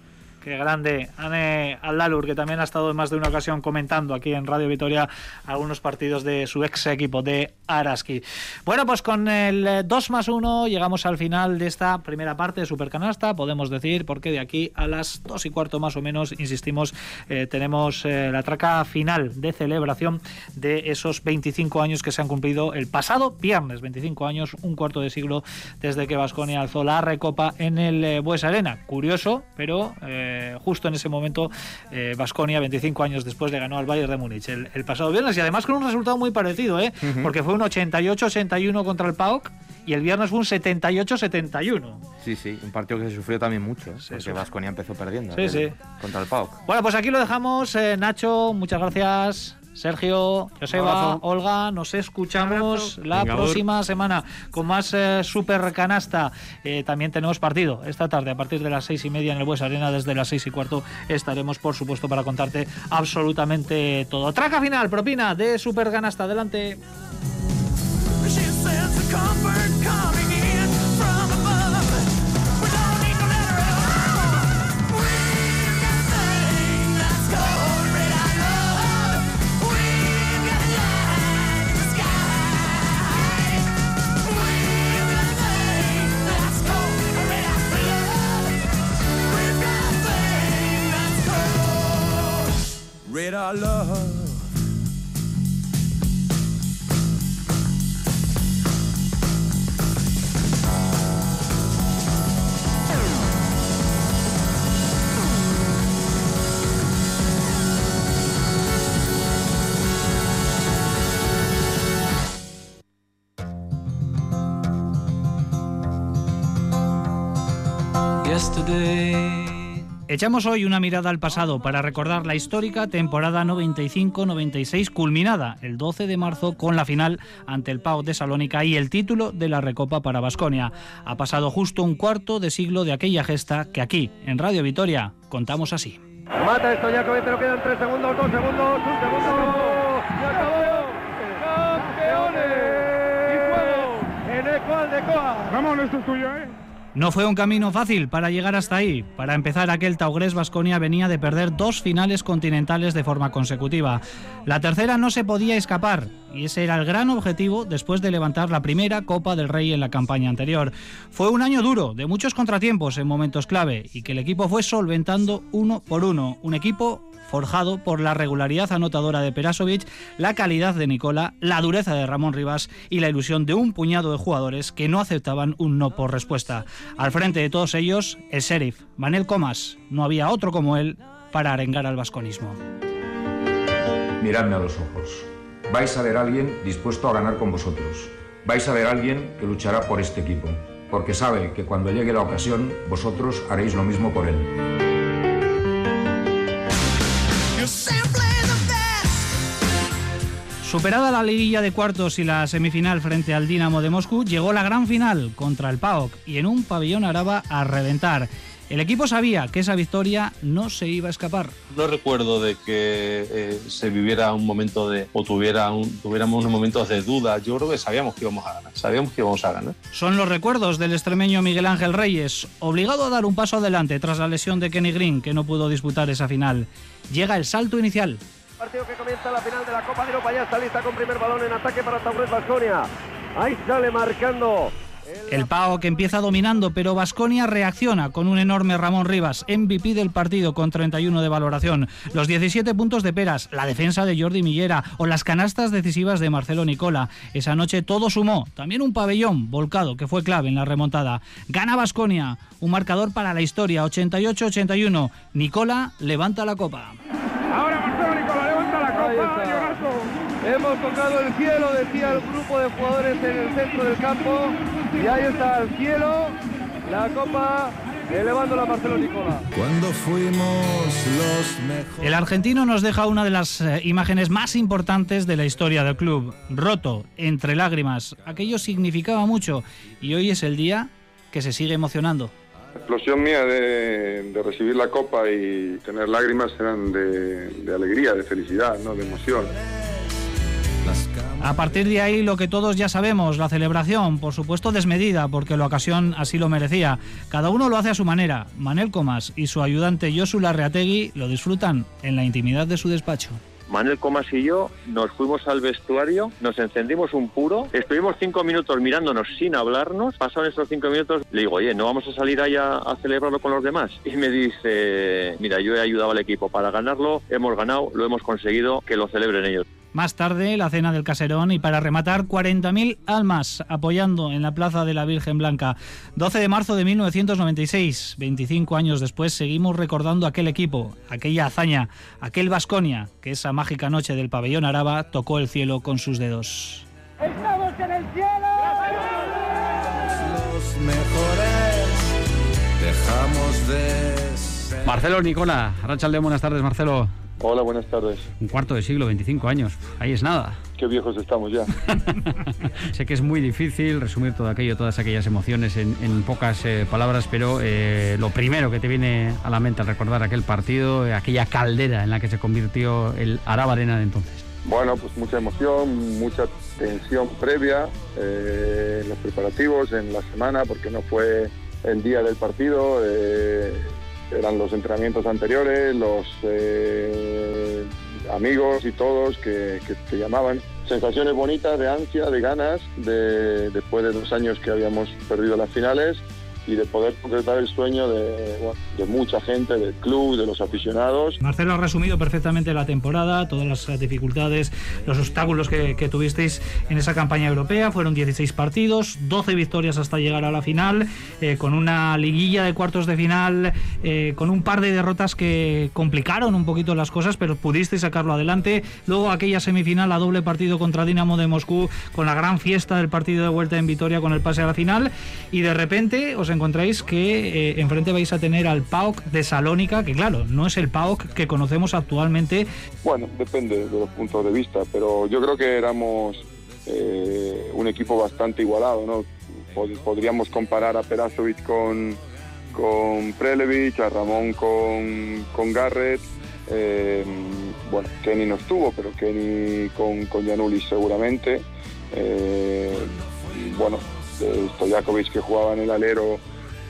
Qué grande, Anne Aldalur, que también ha estado en más de una ocasión comentando aquí en Radio Vitoria algunos partidos de su ex equipo de Araski. Bueno, pues con el eh, 2 más 1 llegamos al final de esta primera parte de Supercanasta, podemos decir, porque de aquí a las 2 y cuarto más o menos, insistimos, eh, tenemos eh, la traca final de celebración de esos 25 años que se han cumplido el pasado viernes, 25 años, un cuarto de siglo desde que Vasconia alzó la recopa en el eh, Bues Arena. Curioso, pero eh, justo en ese momento Vasconia, 25 años después, le ganó al Bayern de Múnich el, el pasado viernes y además con un resultado muy parecido, ¿eh? Porque fue un 88-81 contra el PAOK y el viernes fue un 78-71. Sí, sí, un partido que se sufrió también mucho, ¿eh? porque. Vasconia empezó perdiendo Sí, aquel- sí. contra el PAOK. Bueno, pues aquí lo dejamos. eh, Nacho, muchas gracias. Sergio, Joseba. Olga, nos escuchamos la Venga, próxima semana con más eh, Super Canasta. Eh, también tenemos partido esta tarde a partir de las seis y media en el Bues Arena. Desde las seis y cuarto estaremos, por supuesto, para contarte absolutamente todo. Traca final, propina de Super Canasta. Adelante. Echamos hoy una mirada al pasado para recordar la histórica temporada 95-96 culminada el 12 de marzo con la final ante el PAO de Salónica y el título de la Recopa para Basconia. Ha pasado justo un cuarto de siglo de aquella gesta que aquí, en Radio Vitoria, contamos así. Mata esto ya pero quedan tres segundos, dos segundos, un segundo. ¡Y acabó! ¡Campeones! ¡Y fuego! En Ecual de Coa. Ramón, esto es tuyo, ¿eh? No fue un camino fácil para llegar hasta ahí. Para empezar, aquel Taugres Basconia venía de perder dos finales continentales de forma consecutiva. La tercera no se podía escapar, y ese era el gran objetivo después de levantar la primera Copa del Rey en la campaña anterior. Fue un año duro, de muchos contratiempos en momentos clave, y que el equipo fue solventando uno por uno. Un equipo forjado por la regularidad anotadora de Perasovic, la calidad de Nicola, la dureza de Ramón Rivas y la ilusión de un puñado de jugadores que no aceptaban un no por respuesta. Al frente de todos ellos, el sheriff, Manel Comas. No había otro como él para arengar al vasconismo. Miradme a los ojos. Vais a ver a alguien dispuesto a ganar con vosotros. Vais a ver a alguien que luchará por este equipo, porque sabe que cuando llegue la ocasión, vosotros haréis lo mismo por él. Superada la liguilla de cuartos y la semifinal frente al Dinamo de Moscú, llegó la gran final contra el PAOK y en un pabellón araba a reventar. El equipo sabía que esa victoria no se iba a escapar. No recuerdo de que eh, se viviera un momento de, o tuviera un- tuviéramos unos momentos de duda. Yo creo que sabíamos que íbamos a ganar, sabíamos que íbamos a ganar. Son los recuerdos del extremeño Miguel Ángel Reyes, obligado a dar un paso adelante tras la lesión de Kenny Green, que no pudo disputar esa final. Llega el salto inicial. Partido que comienza la final de la Copa de Europa. Ya está lista con primer balón en ataque para Taurés Basconia. Ahí sale marcando El PAO que empieza dominando, pero Vasconia reacciona con un enorme Ramón Rivas, MVP del partido con 31 de valoración. Los 17 puntos de Peras, la defensa de Jordi Millera o las canastas decisivas de Marcelo Nicola. Esa noche todo sumó. También un pabellón volcado que fue clave en la remontada. Gana Vasconia, un marcador para la historia, 88-81. Nicola levanta la copa. Ahora Marcelo Hemos tocado el cielo, decía el grupo de jugadores en el centro del campo. Y ahí está el cielo, la copa elevándola Marcelo Nicola. Cuando fuimos los mejores. El argentino nos deja una de las eh, imágenes más importantes de la historia del club. Roto, entre lágrimas. Aquello significaba mucho y hoy es el día que se sigue emocionando. La explosión mía de, de recibir la copa y tener lágrimas eran de, de alegría, de felicidad, ¿no? de emoción. A partir de ahí lo que todos ya sabemos, la celebración, por supuesto desmedida, porque la ocasión así lo merecía. Cada uno lo hace a su manera. Manel Comas y su ayudante Josu Larreategui lo disfrutan en la intimidad de su despacho. Manuel Comas y yo nos fuimos al vestuario, nos encendimos un puro, estuvimos cinco minutos mirándonos sin hablarnos, pasaron esos cinco minutos, le digo, oye, ¿no vamos a salir allá a celebrarlo con los demás? Y me dice, mira, yo he ayudado al equipo para ganarlo, hemos ganado, lo hemos conseguido, que lo celebren ellos. Más tarde, la cena del caserón y para rematar, 40.000 almas apoyando en la Plaza de la Virgen Blanca. 12 de marzo de 1996, 25 años después, seguimos recordando aquel equipo, aquella hazaña, aquel Vasconia, que esa mágica noche del pabellón Araba tocó el cielo con sus dedos. ¡Estamos en el cielo! Los mejores. Dejamos de. Marcelo Nicola, Arrachaldeón, buenas tardes, Marcelo. Hola, buenas tardes. Un cuarto de siglo, 25 años. Ahí es nada. Qué viejos estamos ya. [LAUGHS] sé que es muy difícil resumir todo aquello, todas aquellas emociones en, en pocas eh, palabras, pero eh, lo primero que te viene a la mente al recordar aquel partido, eh, aquella caldera en la que se convirtió el Araba Arena de entonces. Bueno, pues mucha emoción, mucha tensión previa eh, en los preparativos, en la semana, porque no fue el día del partido. eh, eran los entrenamientos anteriores, los eh, amigos y todos que, que te llamaban. Sensaciones bonitas de ansia, de ganas, de, después de dos años que habíamos perdido las finales y de poder concretar el sueño de, de mucha gente, del club, de los aficionados. Marcelo ha resumido perfectamente la temporada, todas las dificultades, los obstáculos que, que, tuvisteis en esa campaña europea. Fueron 16 partidos, 12 victorias hasta llegar a la final, eh, con una liguilla de cuartos de final, eh, con un par de derrotas que complicaron un poquito las cosas, pero pudisteis sacarlo adelante. Luego aquella semifinal a doble partido contra Dinamo de Moscú, con la gran fiesta del partido de vuelta en Vitoria con el pase a la final. Y de repente os encontráis que eh, enfrente vais a tener al PAOK de Salónica, que claro, no es el PAOK que conocemos actualmente. Bueno, depende de los puntos de vista, pero yo creo que éramos eh, un equipo bastante igualado, ¿no? Pod podríamos comparar a Perasovic con, con Prelevich, a Ramón con, con Garrett. Eh, bueno, Kenny no estuvo, pero Kenny con, con seguramente. Eh, Stojakovic que jugaba en el alero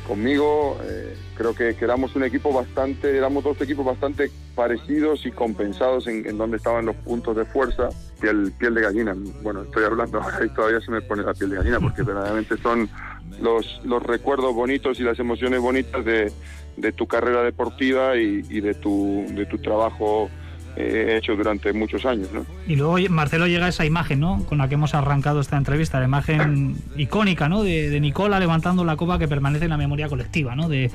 conmigo. Eh, creo que, que, éramos un equipo bastante, éramos dos equipos bastante parecidos y compensados en, en donde estaban los puntos de fuerza. Piel, piel de gallina. Bueno, estoy hablando [LAUGHS] y todavía se me pone la piel de gallina porque verdaderamente son los, los recuerdos bonitos y las emociones bonitas de, de tu carrera deportiva y, y de, tu, de tu trabajo eh, hecho durante muchos años. ¿no? Y luego Marcelo llega a esa imagen ¿no? con la que hemos arrancado esta entrevista, la imagen icónica ¿no? de, Nicola levantando la copa que permanece en la memoria colectiva ¿no? de,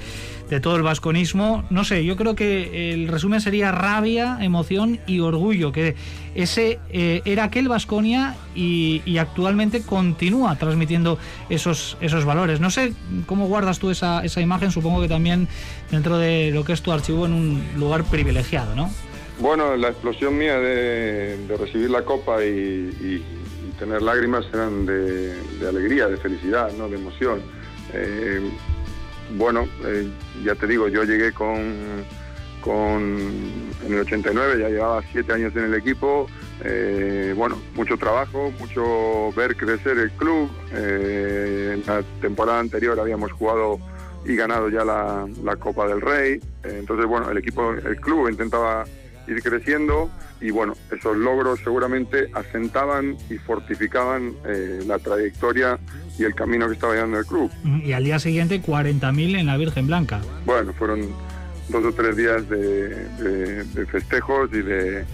de, todo el vasconismo. No sé, yo creo que el resumen sería rabia, emoción y orgullo, que ese eh, era aquel Vasconia y, y, actualmente continúa transmitiendo esos, esos valores. No sé cómo guardas tú esa, esa imagen, supongo que también dentro de lo que es tu archivo en un lugar privilegiado, ¿no? Bueno, la explosión mía de, recibir la copa y, tener lágrimas eran de, alegría, de felicidad, ¿no? de emoción. Eh, bueno, eh, ya te digo, yo llegué con, en el 89, ya llevaba siete años en el equipo. Eh, bueno, mucho trabajo, mucho ver crecer el club. en la temporada anterior habíamos jugado y ganado ya la Copa del Rey. entonces, bueno, el equipo, el club intentaba ir creciendo y bueno, esos logros seguramente asentaban y fortificaban eh, la trayectoria y el camino que estaba llevando el club. Y al día siguiente 40.000 en la Virgen Blanca. Bueno, fueron dos o tres días de, de- de festejos y de,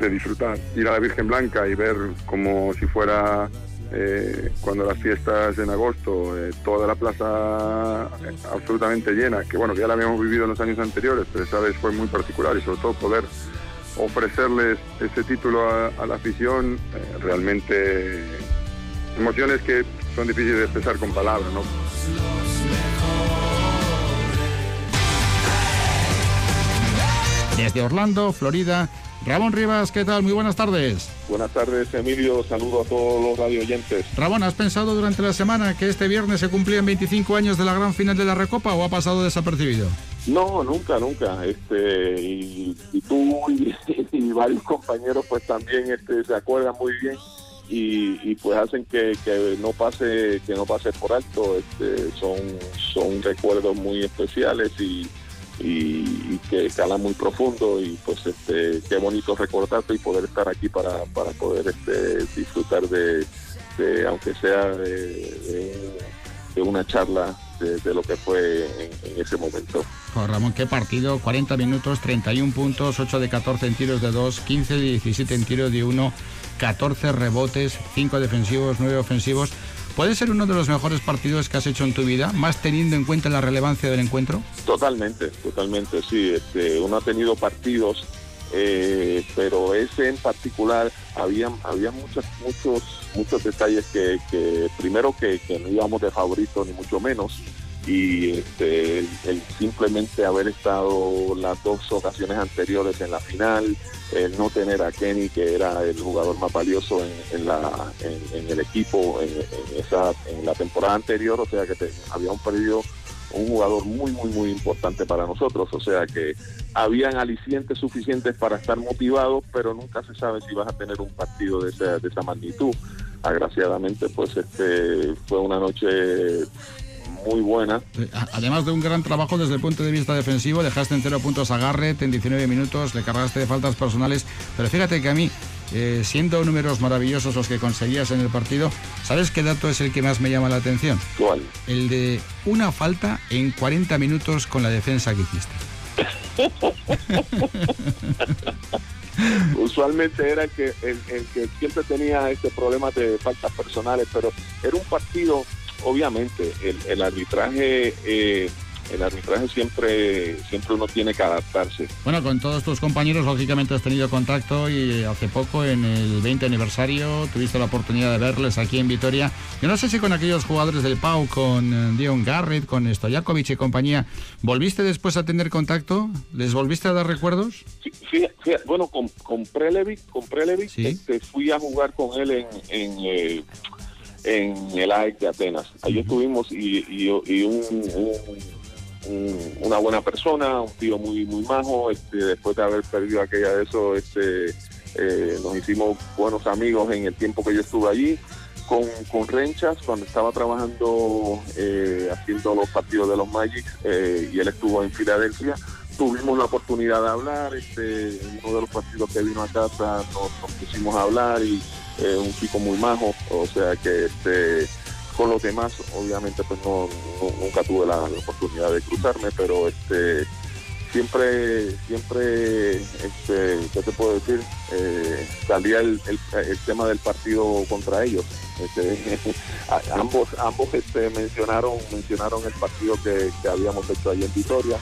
de disfrutar. Ir a la Virgen Blanca y ver como si fuera eh, cuando las fiestas en agosto, eh, toda la plaza eh, absolutamente llena, que bueno, que ya la habíamos vivido en los años anteriores, pero esta vez fue muy particular y sobre todo poder ofrecerles ese título a, a la afición, eh, realmente emociones que son difíciles de expresar con palabras, ¿no? Desde Orlando, Florida, Ramón Rivas, ¿qué tal? Muy buenas tardes. Buenas tardes, Emilio. Saludo a todos los radio oyentes. Ramón, ¿has pensado durante la semana que este viernes se cumplían 25 años de la gran final de la Recopa o ha pasado desapercibido? No, nunca, nunca. Este y, y tú [LAUGHS] y, varios compañeros, pues también este, se acuerdan muy bien y, pues hacen que, que no pase que no pase por alto. Este, son son recuerdos muy especiales y que calan muy profundo y pues este qué bonito recordarte y poder estar aquí para, para poder este disfrutar de, aunque sea de- de una charla de, de lo que fue en, en ese momento. Ramón, qué partido, 40 minutos, 31 puntos, 8 de 14 en tiros de 2, 15 de 17 en tiros de 1, 14 rebotes, 5 defensivos, 9 ofensivos. ¿Puede ser uno de los mejores partidos que has hecho en tu vida, más teniendo en cuenta la relevancia del encuentro? Totalmente, totalmente, sí. Este, uno ha tenido partidos, eh, pero ese en particular había, había muchos, muchos, muchos detalles que, que primero que, que no íbamos de favorito ni mucho menos y este, el, simplemente haber estado las dos ocasiones anteriores en la final, el no tener a Kenny que era el jugador más valioso en, en la, en, el equipo en, esa, en la temporada anterior, o sea que te- habíamos perdido un jugador muy, muy, muy importante para nosotros. O sea que habían alicientes suficientes para estar motivados, pero nunca se sabe si vas a tener un partido de esa, de esa magnitud. Agraciadamente, pues este fue una noche muy buena. Eh, Además de un gran trabajo desde el punto de vista defensivo, dejaste en cero puntos a Garrett en 19 minutos, le cargaste de faltas personales, pero fíjate que a mí, eh, siendo números maravillosos los que conseguías en el partido, ¿sabes qué dato es el que más me llama la atención? ¿Cuál? El de una falta en 40 minutos con la defensa que hiciste. [LAUGHS] Usualmente era el que, el, el que siempre tenía este problema de faltas personales, pero era un partido, obviamente, el, el arbitraje, eh, el arbitraje siempre, siempre uno tiene que adaptarse. Bueno, con todos tus compañeros, lógicamente has tenido contacto y hace poco, en el 20 aniversario, tuviste la oportunidad de verles aquí en Vitoria. Yo no sé si con aquellos jugadores del Pau, con eh, Dion Garrett, con Stojakovic y compañía, ¿volviste después a tener contacto? ¿Les volviste a dar recuerdos? Fíjate, fíjate, bueno, con, con Prelevic, con Prelevic, este, fui a jugar con él en, en, eh, en el AEC de Atenas. Allí estuvimos y, y- y un, un- un- una buena persona, un tío muy muy majo. Este, después de haber perdido aquella de eso, este, eh, nos hicimos buenos amigos en el tiempo que yo estuve allí. Con, con Renchas, cuando estaba trabajando eh, haciendo los partidos de los Magic, eh, y él estuvo en Filadelfia, tuvimos la oportunidad de hablar, este, en uno de los partidos que vino a casa nos, nos pusimos a hablar y eh, un chico muy majo, o sea que este, con los demás obviamente pues no, nunca tuve la, oportunidad de cruzarme, pero este siempre, siempre, este, ¿qué te puedo decir? Eh, salía el, el- tema del partido contra ellos. Este, [LAUGHS] ambos, ambos este, mencionaron, mencionaron el partido que, que habíamos hecho ahí en Vitoria.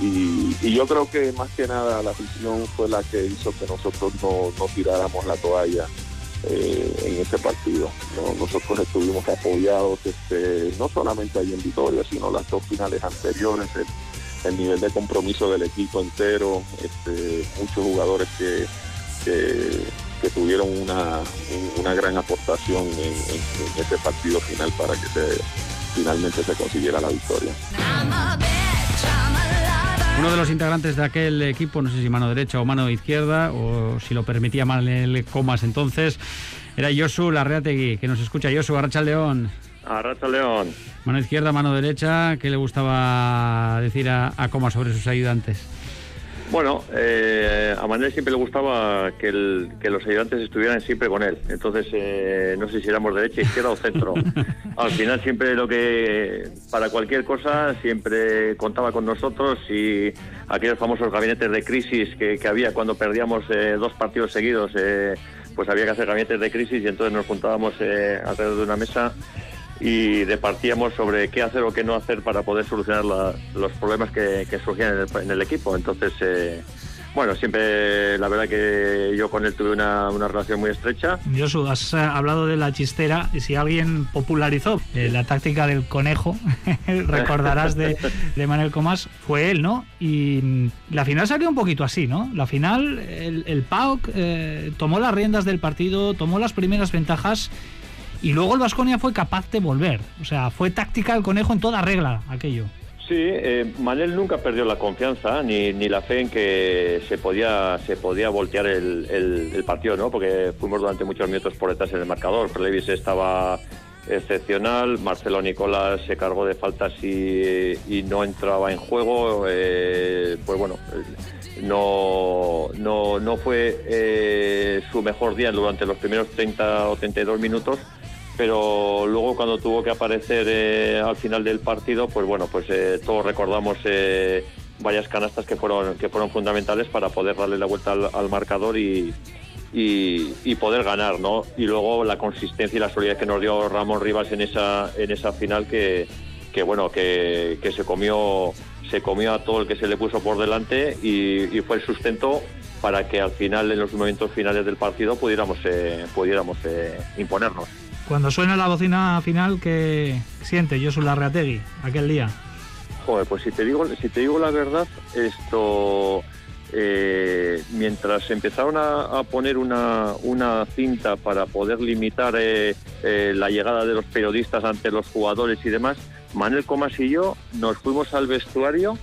Y, y yo creo que más que nada la afición fue la que hizo que nosotros no, no tiráramos la toalla eh, en ese partido. ¿no? Nosotros estuvimos apoyados este, no solamente ahí en Vitoria, sino las dos finales anteriores, el, el nivel de compromiso del equipo entero, este, muchos jugadores que, que, tuvieron una, un- una gran aportación en, en- en ese partido final para que finalmente se consiguiera la victoria. Uno de los integrantes de aquel equipo, no sé si mano derecha o mano izquierda, o si lo permitía mal el comas entonces, era Josu Larreategui, que nos escucha. Josu, Arracha León. Arracha León. Mano izquierda, mano derecha, ¿qué le gustaba decir a, a Comas sobre sus ayudantes? Bueno, eh, a Manel siempre le gustaba que, el- que los ayudantes estuvieran siempre con él. Entonces, eh, no sé si éramos derecha, izquierda o centro. [LAUGHS] Al final, siempre lo que, para cualquier cosa, siempre contaba con nosotros y aquellos famosos gabinetes de crisis que, que había cuando perdíamos eh, dos partidos seguidos, eh, pues había que hacer gabinetes de crisis y entonces nos juntábamos eh, alrededor de una mesa y departíamos sobre qué hacer o qué no hacer para poder solucionar la- los problemas que, que surgían en el, en el equipo. Entonces, eh, bueno, siempre la verdad que yo con él tuve una, una relación muy estrecha. Josu, has eh, hablado de la chistera y si alguien popularizó eh, la táctica del conejo, [LAUGHS] recordarás de, de Manuel Comas, fue él, ¿no? Y la final salió un poquito así, ¿no? La final, el, el eh, tomó las riendas del partido, tomó las primeras ventajas y luego el Vasconia fue capaz de volver. O sea, fue táctica del conejo en toda regla aquello. Sí, eh, Manel nunca perdió la confianza ni, ni la fe en que se podía se podía voltear el, partido, ¿no? Porque fuimos durante muchos minutos por detrás en el marcador. Levis estaba excepcional, Marcelo Nicolás se cargó de faltas y, y no entraba en juego. eh, pues bueno, no, no, no fue eh, su mejor día durante los primeros 30 o 32 minutos pero luego cuando tuvo que aparecer eh, al final del partido, pues bueno, pues eh, todos recordamos eh, varias canastas que fueron que fueron fundamentales para poder darle la vuelta al, marcador y, y, y poder ganar, ¿no? Y luego la consistencia y la solidez que nos dio Ramón Rivas en esa en esa final que, que bueno que, que se comió se comió a todo el que se le puso por delante y, y fue el sustento para que al final en los momentos finales del partido pudiéramos eh, pudiéramos eh, imponernos. Cuando suena la bocina final, ¿qué siente Josu Larreategui aquel día? Joder, pues si te digo, si te digo la verdad, esto eh, mientras empezaron a, a poner una, una cinta para poder limitar eh, eh, la llegada de los periodistas ante los jugadores y demás, Manuel Comas y yo nos fuimos al vestuario,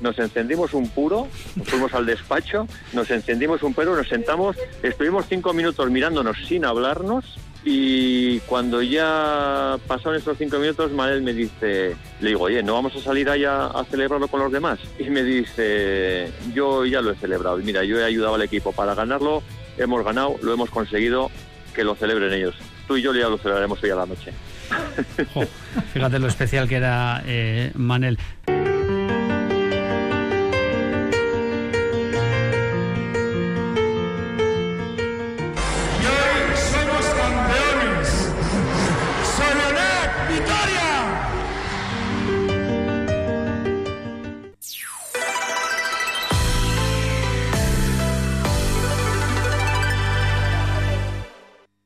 nos encendimos un puro, nos fuimos al despacho, nos encendimos un puro, nos sentamos, estuvimos cinco minutos mirándonos sin hablarnos y cuando ya pasaron esos cinco minutos, Manel me dice, le digo, oye, ¿no vamos a salir allá a celebrarlo con los demás? Y me dice, yo ya lo he celebrado. Mira, yo he ayudado al equipo para ganarlo, hemos ganado, lo hemos conseguido, que lo celebren ellos. Tú y yo ya lo celebraremos hoy a la noche. Fíjate lo especial que era eh, Manel.